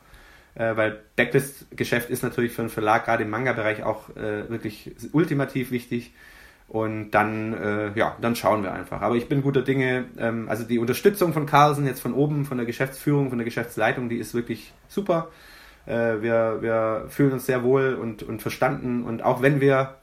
äh, weil Backlist-Geschäft ist natürlich für einen Verlag gerade im Manga-Bereich auch äh, wirklich ultimativ wichtig. Und dann, äh, ja, dann schauen wir einfach. Aber ich bin guter Dinge. Ähm, also die Unterstützung von Carlsen jetzt von oben, von der Geschäftsführung, von der Geschäftsleitung, die ist wirklich super. Äh, wir, wir fühlen uns sehr wohl und, und verstanden. Und auch wenn wir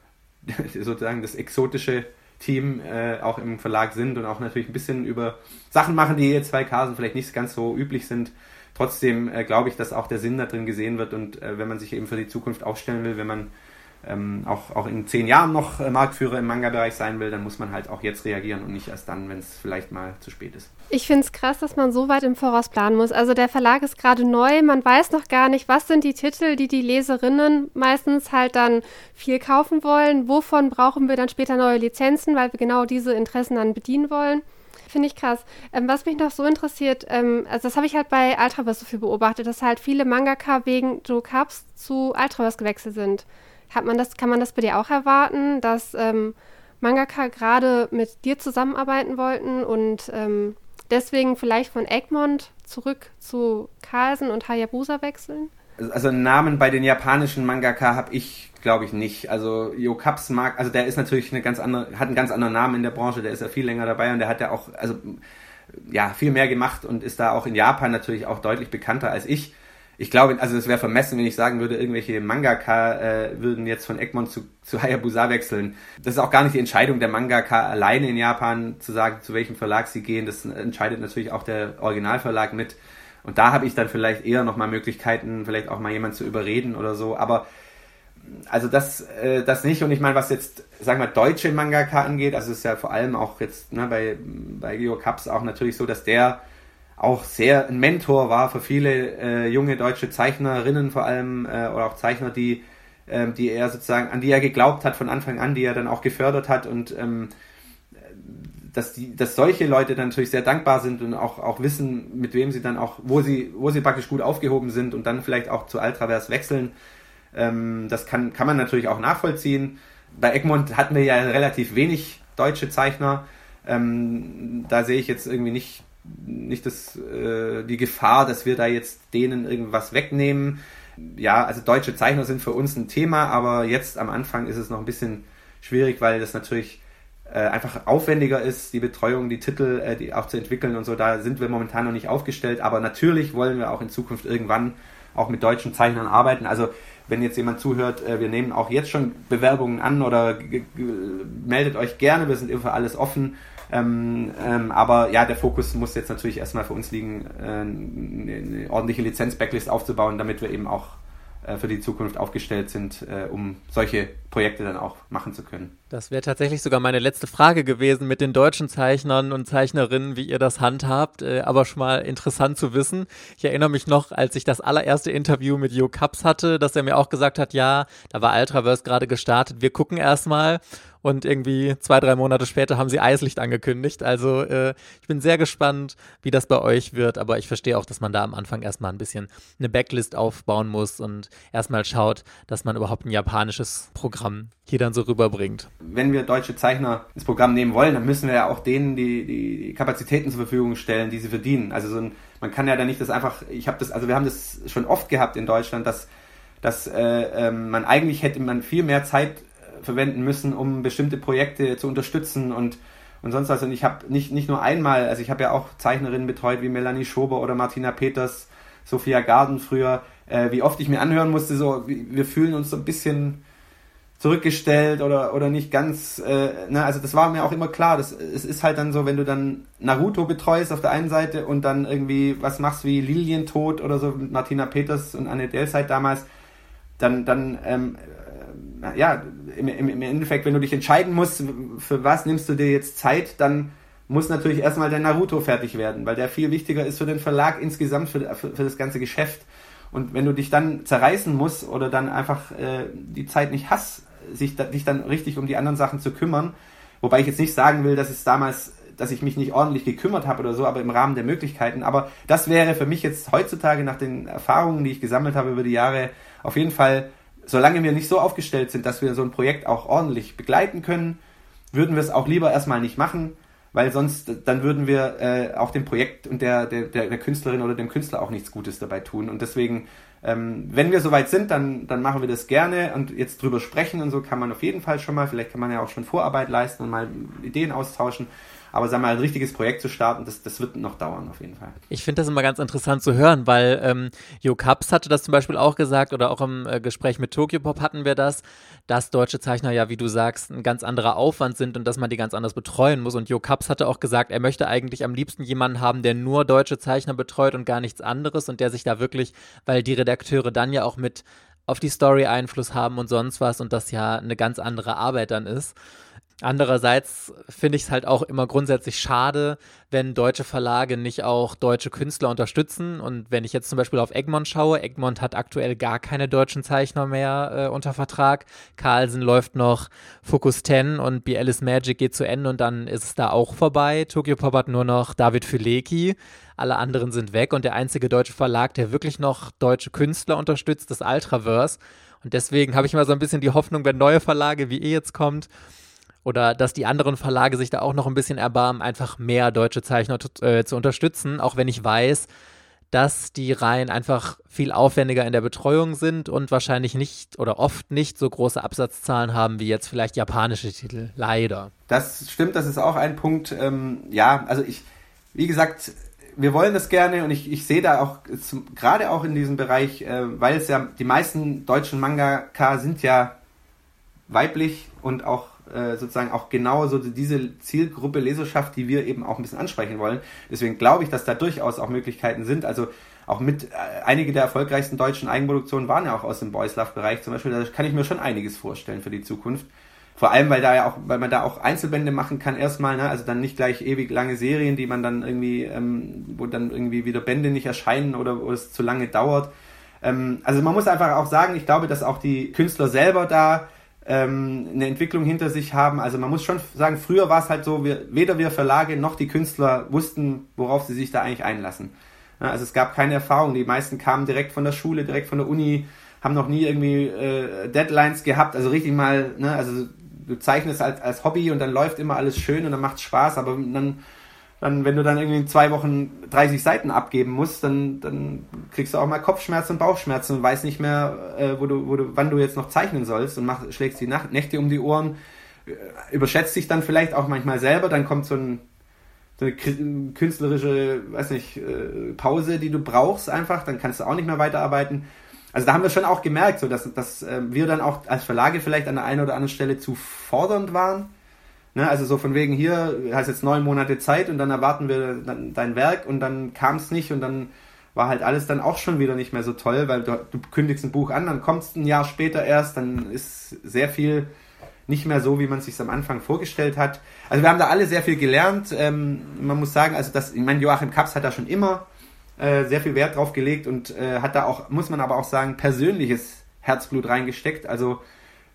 sozusagen das exotische Team äh, auch im Verlag sind und auch natürlich ein bisschen über Sachen machen, die jetzt bei Carsen vielleicht nicht ganz so üblich sind. Trotzdem äh, glaube ich, dass auch der Sinn da drin gesehen wird und äh, wenn man sich eben für die Zukunft aufstellen will, wenn man ähm, auch, auch in zehn Jahren noch äh, Marktführer im Manga-Bereich sein will, dann muss man halt auch jetzt reagieren und nicht erst dann, wenn es vielleicht mal zu spät ist. Ich finde es krass, dass man so weit im Voraus planen muss. Also der Verlag ist gerade neu, man weiß noch gar nicht, was sind die Titel, die die Leserinnen meistens halt dann viel kaufen wollen, wovon brauchen wir dann später neue Lizenzen, weil wir genau diese Interessen dann bedienen wollen. Finde ich krass. Ähm, was mich noch so interessiert, ähm, also das habe ich halt bei Ultraverse so viel beobachtet, dass halt viele Mangaka wegen Joe Cups zu Ultraverse gewechselt sind. Hat man das, kann man das bei dir auch erwarten, dass ähm, Mangaka gerade mit dir zusammenarbeiten wollten und ähm, deswegen vielleicht von Egmont zurück zu Carlsen und Hayabusa wechseln? Also einen Namen bei den japanischen Mangaka habe ich, glaube ich, nicht. Also Yokaps mag, also der ist natürlich eine ganz andere, hat einen ganz anderen Namen in der Branche, der ist ja viel länger dabei und der hat ja auch, also ja, viel mehr gemacht und ist da auch in Japan natürlich auch deutlich bekannter als ich. Ich glaube, also es wäre vermessen, wenn ich sagen würde, irgendwelche Mangaka äh, würden jetzt von Egmont zu, zu Hayabusa wechseln. Das ist auch gar nicht die Entscheidung der Mangaka alleine in Japan zu sagen, zu welchem Verlag sie gehen. Das entscheidet natürlich auch der Originalverlag mit. Und da habe ich dann vielleicht eher nochmal Möglichkeiten, vielleicht auch mal jemand zu überreden oder so. Aber also das, äh, das nicht. Und ich meine, was jetzt, sagen wir, deutsche Mangaka angeht, also es ist ja vor allem auch jetzt ne, bei, bei Geo Cups auch natürlich so, dass der auch sehr ein Mentor war für viele äh, junge deutsche Zeichnerinnen vor allem äh, oder auch Zeichner, die, äh, die er sozusagen, an die er geglaubt hat von Anfang an, die er dann auch gefördert hat und ähm, dass, die, dass solche Leute dann natürlich sehr dankbar sind und auch, auch wissen, mit wem sie dann auch, wo sie, wo sie praktisch gut aufgehoben sind und dann vielleicht auch zu Altravers wechseln. Ähm, das kann, kann man natürlich auch nachvollziehen. Bei Egmont hatten wir ja relativ wenig deutsche Zeichner. Ähm, da sehe ich jetzt irgendwie nicht, nicht das, äh, die Gefahr, dass wir da jetzt denen irgendwas wegnehmen. Ja, also deutsche Zeichner sind für uns ein Thema, aber jetzt am Anfang ist es noch ein bisschen schwierig, weil das natürlich äh, einfach aufwendiger ist, die Betreuung, die Titel äh, die auch zu entwickeln und so. Da sind wir momentan noch nicht aufgestellt, aber natürlich wollen wir auch in Zukunft irgendwann auch mit deutschen Zeichnern arbeiten. Also wenn jetzt jemand zuhört, äh, wir nehmen auch jetzt schon Bewerbungen an oder meldet euch gerne, wir sind immer für alles offen. Ähm, ähm, aber ja, der Fokus muss jetzt natürlich erstmal für uns liegen, äh, eine ordentliche Lizenz-Backlist aufzubauen, damit wir eben auch äh, für die Zukunft aufgestellt sind, äh, um solche Projekte dann auch machen zu können. Das wäre tatsächlich sogar meine letzte Frage gewesen mit den deutschen Zeichnern und Zeichnerinnen, wie ihr das handhabt, äh, aber schon mal interessant zu wissen. Ich erinnere mich noch, als ich das allererste Interview mit Jo Kaps hatte, dass er mir auch gesagt hat, ja, da war Ultraverse gerade gestartet, wir gucken erstmal und irgendwie zwei, drei Monate später haben sie Eislicht angekündigt. Also äh, ich bin sehr gespannt, wie das bei euch wird. Aber ich verstehe auch, dass man da am Anfang erstmal ein bisschen eine Backlist aufbauen muss und erstmal schaut, dass man überhaupt ein japanisches Programm hier dann so rüberbringt. Wenn wir deutsche Zeichner ins Programm nehmen wollen, dann müssen wir ja auch denen die, die Kapazitäten zur Verfügung stellen, die sie verdienen. Also so ein, man kann ja da nicht das einfach, ich habe das, also wir haben das schon oft gehabt in Deutschland, dass dass äh, ähm, man eigentlich hätte man viel mehr Zeit verwenden müssen, um bestimmte Projekte zu unterstützen und, und sonst was. Und ich habe nicht, nicht nur einmal, also ich habe ja auch Zeichnerinnen betreut wie Melanie Schober oder Martina Peters, Sophia Garden früher, äh, wie oft ich mir anhören musste, so, wir fühlen uns so ein bisschen zurückgestellt oder, oder nicht ganz, äh, ne, also das war mir auch immer klar, das, es ist halt dann so, wenn du dann Naruto betreust auf der einen Seite und dann irgendwie was machst wie Lilientod oder so mit Martina Peters und Anne Delseit damals, dann, dann ähm, ja, im, im Endeffekt, wenn du dich entscheiden musst, für was nimmst du dir jetzt Zeit, dann muss natürlich erstmal der Naruto fertig werden, weil der viel wichtiger ist für den Verlag insgesamt, für, für, für das ganze Geschäft. Und wenn du dich dann zerreißen musst oder dann einfach äh, die Zeit nicht hast, sich da, dich dann richtig um die anderen Sachen zu kümmern, wobei ich jetzt nicht sagen will, dass es damals, dass ich mich nicht ordentlich gekümmert habe oder so, aber im Rahmen der Möglichkeiten. Aber das wäre für mich jetzt heutzutage nach den Erfahrungen, die ich gesammelt habe über die Jahre, auf jeden Fall solange wir nicht so aufgestellt sind, dass wir so ein Projekt auch ordentlich begleiten können, würden wir es auch lieber erstmal nicht machen, weil sonst dann würden wir äh, auch dem Projekt und der, der, der Künstlerin oder dem Künstler auch nichts Gutes dabei tun. Und deswegen, ähm, wenn wir soweit sind, dann, dann machen wir das gerne und jetzt drüber sprechen und so kann man auf jeden Fall schon mal, vielleicht kann man ja auch schon Vorarbeit leisten und mal Ideen austauschen. Aber sag mal, ein richtiges Projekt zu starten, das, das wird noch dauern auf jeden Fall. Ich finde das immer ganz interessant zu hören, weil ähm, Jo Kaps hatte das zum Beispiel auch gesagt oder auch im äh, Gespräch mit Tokyo Pop hatten wir das, dass deutsche Zeichner ja, wie du sagst, ein ganz anderer Aufwand sind und dass man die ganz anders betreuen muss. Und Jo Kaps hatte auch gesagt, er möchte eigentlich am liebsten jemanden haben, der nur deutsche Zeichner betreut und gar nichts anderes und der sich da wirklich, weil die Redakteure dann ja auch mit auf die Story Einfluss haben und sonst was und das ja eine ganz andere Arbeit dann ist. Andererseits finde ich es halt auch immer grundsätzlich schade, wenn deutsche Verlage nicht auch deutsche Künstler unterstützen. Und wenn ich jetzt zum Beispiel auf Egmont schaue, Egmont hat aktuell gar keine deutschen Zeichner mehr äh, unter Vertrag. Carlsen läuft noch Focus 10 und Bielis Magic geht zu Ende und dann ist es da auch vorbei. Tokyo Pop hat nur noch David Füleki. Alle anderen sind weg und der einzige deutsche Verlag, der wirklich noch deutsche Künstler unterstützt, ist Ultraverse. Und deswegen habe ich immer so ein bisschen die Hoffnung, wenn neue Verlage wie ihr jetzt kommt, oder dass die anderen Verlage sich da auch noch ein bisschen erbarmen, einfach mehr deutsche Zeichner äh, zu unterstützen, auch wenn ich weiß, dass die Reihen einfach viel aufwendiger in der Betreuung sind und wahrscheinlich nicht oder oft nicht so große Absatzzahlen haben wie jetzt vielleicht japanische Titel. Leider. Das stimmt, das ist auch ein Punkt. Ähm, ja, also ich, wie gesagt, wir wollen das gerne und ich, ich sehe da auch gerade auch in diesem Bereich, äh, weil es ja die meisten deutschen Mangaka sind ja weiblich und auch äh, sozusagen auch genau so diese Zielgruppe Leserschaft, die wir eben auch ein bisschen ansprechen wollen. Deswegen glaube ich, dass da durchaus auch Möglichkeiten sind. Also auch mit äh, einige der erfolgreichsten deutschen Eigenproduktionen waren ja auch aus dem Boys Love Bereich zum Beispiel. Da kann ich mir schon einiges vorstellen für die Zukunft. Vor allem, weil da ja auch, weil man da auch Einzelbände machen kann erstmal, ne? also dann nicht gleich ewig lange Serien, die man dann irgendwie, ähm, wo dann irgendwie wieder Bände nicht erscheinen oder wo es zu lange dauert. Ähm, also man muss einfach auch sagen, ich glaube, dass auch die Künstler selber da ähm, eine Entwicklung hinter sich haben. Also man muss schon sagen, früher war es halt so, wir, weder wir Verlage noch die Künstler wussten, worauf sie sich da eigentlich einlassen. Also es gab keine Erfahrung. Die meisten kamen direkt von der Schule, direkt von der Uni, haben noch nie irgendwie äh, Deadlines gehabt. Also richtig mal, ne, also du zeichnest als, als Hobby und dann läuft immer alles schön und dann macht Spaß, aber dann dann, wenn du dann irgendwie in zwei Wochen 30 Seiten abgeben musst, dann, dann kriegst du auch mal Kopfschmerzen und Bauchschmerzen und weißt nicht mehr, äh, wo du, wo du, wann du jetzt noch zeichnen sollst und mach, schlägst die Nacht, Nächte um die Ohren, äh, überschätzt dich dann vielleicht auch manchmal selber, dann kommt so, ein, so eine künstlerische, weiß nicht, äh, Pause, die du brauchst einfach, dann kannst du auch nicht mehr weiterarbeiten. Also da haben wir schon auch gemerkt, so dass, dass äh, wir dann auch als Verlage vielleicht an der einen oder anderen Stelle zu fordernd waren Ne, also so von wegen hier, hast jetzt neun Monate Zeit und dann erwarten wir dein Werk und dann kam es nicht und dann war halt alles dann auch schon wieder nicht mehr so toll, weil du, du kündigst ein Buch an, dann kommst ein Jahr später erst, dann ist sehr viel nicht mehr so, wie man es sich am Anfang vorgestellt hat. Also wir haben da alle sehr viel gelernt. Ähm, man muss sagen, also das, ich meine, Joachim Kaps hat da schon immer äh, sehr viel Wert drauf gelegt und äh, hat da auch, muss man aber auch sagen, persönliches Herzblut reingesteckt. Also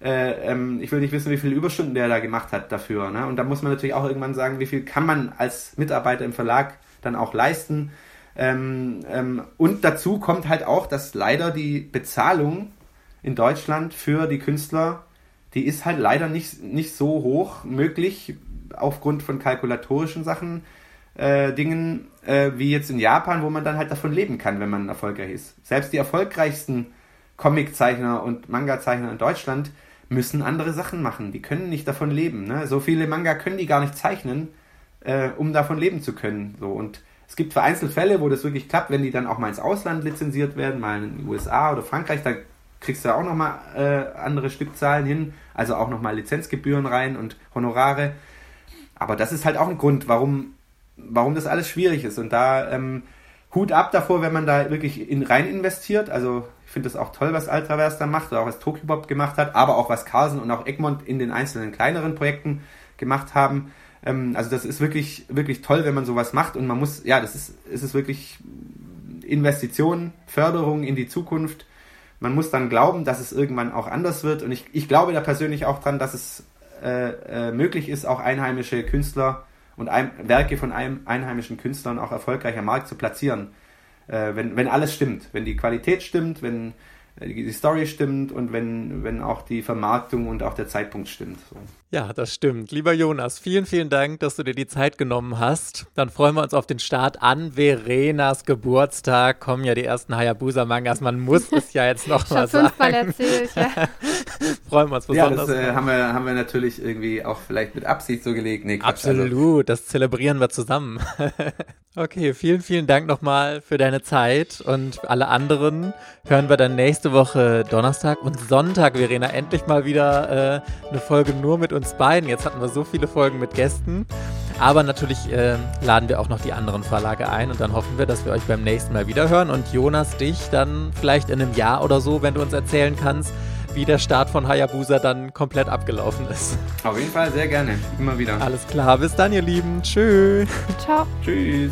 äh, ähm, ich will nicht wissen, wie viele Überstunden der da gemacht hat dafür. Ne? Und da muss man natürlich auch irgendwann sagen, wie viel kann man als Mitarbeiter im Verlag dann auch leisten. Ähm, ähm, und dazu kommt halt auch, dass leider die Bezahlung in Deutschland für die Künstler, die ist halt leider nicht, nicht so hoch möglich aufgrund von kalkulatorischen Sachen, äh, Dingen, äh, wie jetzt in Japan, wo man dann halt davon leben kann, wenn man erfolgreich ist. Selbst die erfolgreichsten Comiczeichner und Manga-Zeichner in Deutschland müssen andere Sachen machen. Die können nicht davon leben. Ne? So viele Manga können die gar nicht zeichnen, äh, um davon leben zu können. So und es gibt vereinzelt Fälle, wo das wirklich klappt, wenn die dann auch mal ins Ausland lizenziert werden, mal in den USA oder Frankreich, da kriegst du auch nochmal äh, andere Stückzahlen hin, also auch nochmal Lizenzgebühren rein und Honorare. Aber das ist halt auch ein Grund, warum, warum das alles schwierig ist. Und da ähm, Hut ab davor, wenn man da wirklich in, rein investiert. Also ich finde das auch toll, was Ultraverse da macht, oder auch was Tokyo Bob gemacht hat, aber auch was Carlsen und auch Egmont in den einzelnen kleineren Projekten gemacht haben. Ähm, also das ist wirklich, wirklich toll, wenn man sowas macht und man muss, ja, das ist, ist es wirklich Investitionen, Förderung in die Zukunft. Man muss dann glauben, dass es irgendwann auch anders wird und ich, ich glaube da persönlich auch dran, dass es äh, äh, möglich ist, auch einheimische Künstler und ein, Werke von einem einheimischen Künstlern auch erfolgreich am Markt zu platzieren äh, wenn, wenn alles stimmt, wenn die Qualität stimmt, wenn äh, die Story stimmt und wenn, wenn auch die Vermarktung und auch der Zeitpunkt stimmt. So. Ja, das stimmt. Lieber Jonas, vielen, vielen Dank, dass du dir die Zeit genommen hast. Dann freuen wir uns auf den Start an Verenas Geburtstag. Kommen ja die ersten Hayabusa-Mangas. Man muss es ja jetzt noch mal sagen. fünfmal erzählt, ja. freuen wir uns besonders. Ja, das äh, haben, wir, haben wir natürlich irgendwie auch vielleicht mit Absicht so gelegt. Nee, Quatsch, also Absolut, also. das zelebrieren wir zusammen. okay, vielen, vielen Dank nochmal für deine Zeit und alle anderen hören wir dann nächste Woche Donnerstag und Sonntag, Verena, endlich mal wieder äh, eine Folge nur mit uns uns beiden. Jetzt hatten wir so viele Folgen mit Gästen. Aber natürlich äh, laden wir auch noch die anderen Verlage ein und dann hoffen wir, dass wir euch beim nächsten Mal wieder hören und Jonas dich dann vielleicht in einem Jahr oder so, wenn du uns erzählen kannst, wie der Start von Hayabusa dann komplett abgelaufen ist. Auf jeden Fall sehr gerne. Immer wieder. Alles klar, bis dann, ihr Lieben. Tschüss. Ciao. Tschüss.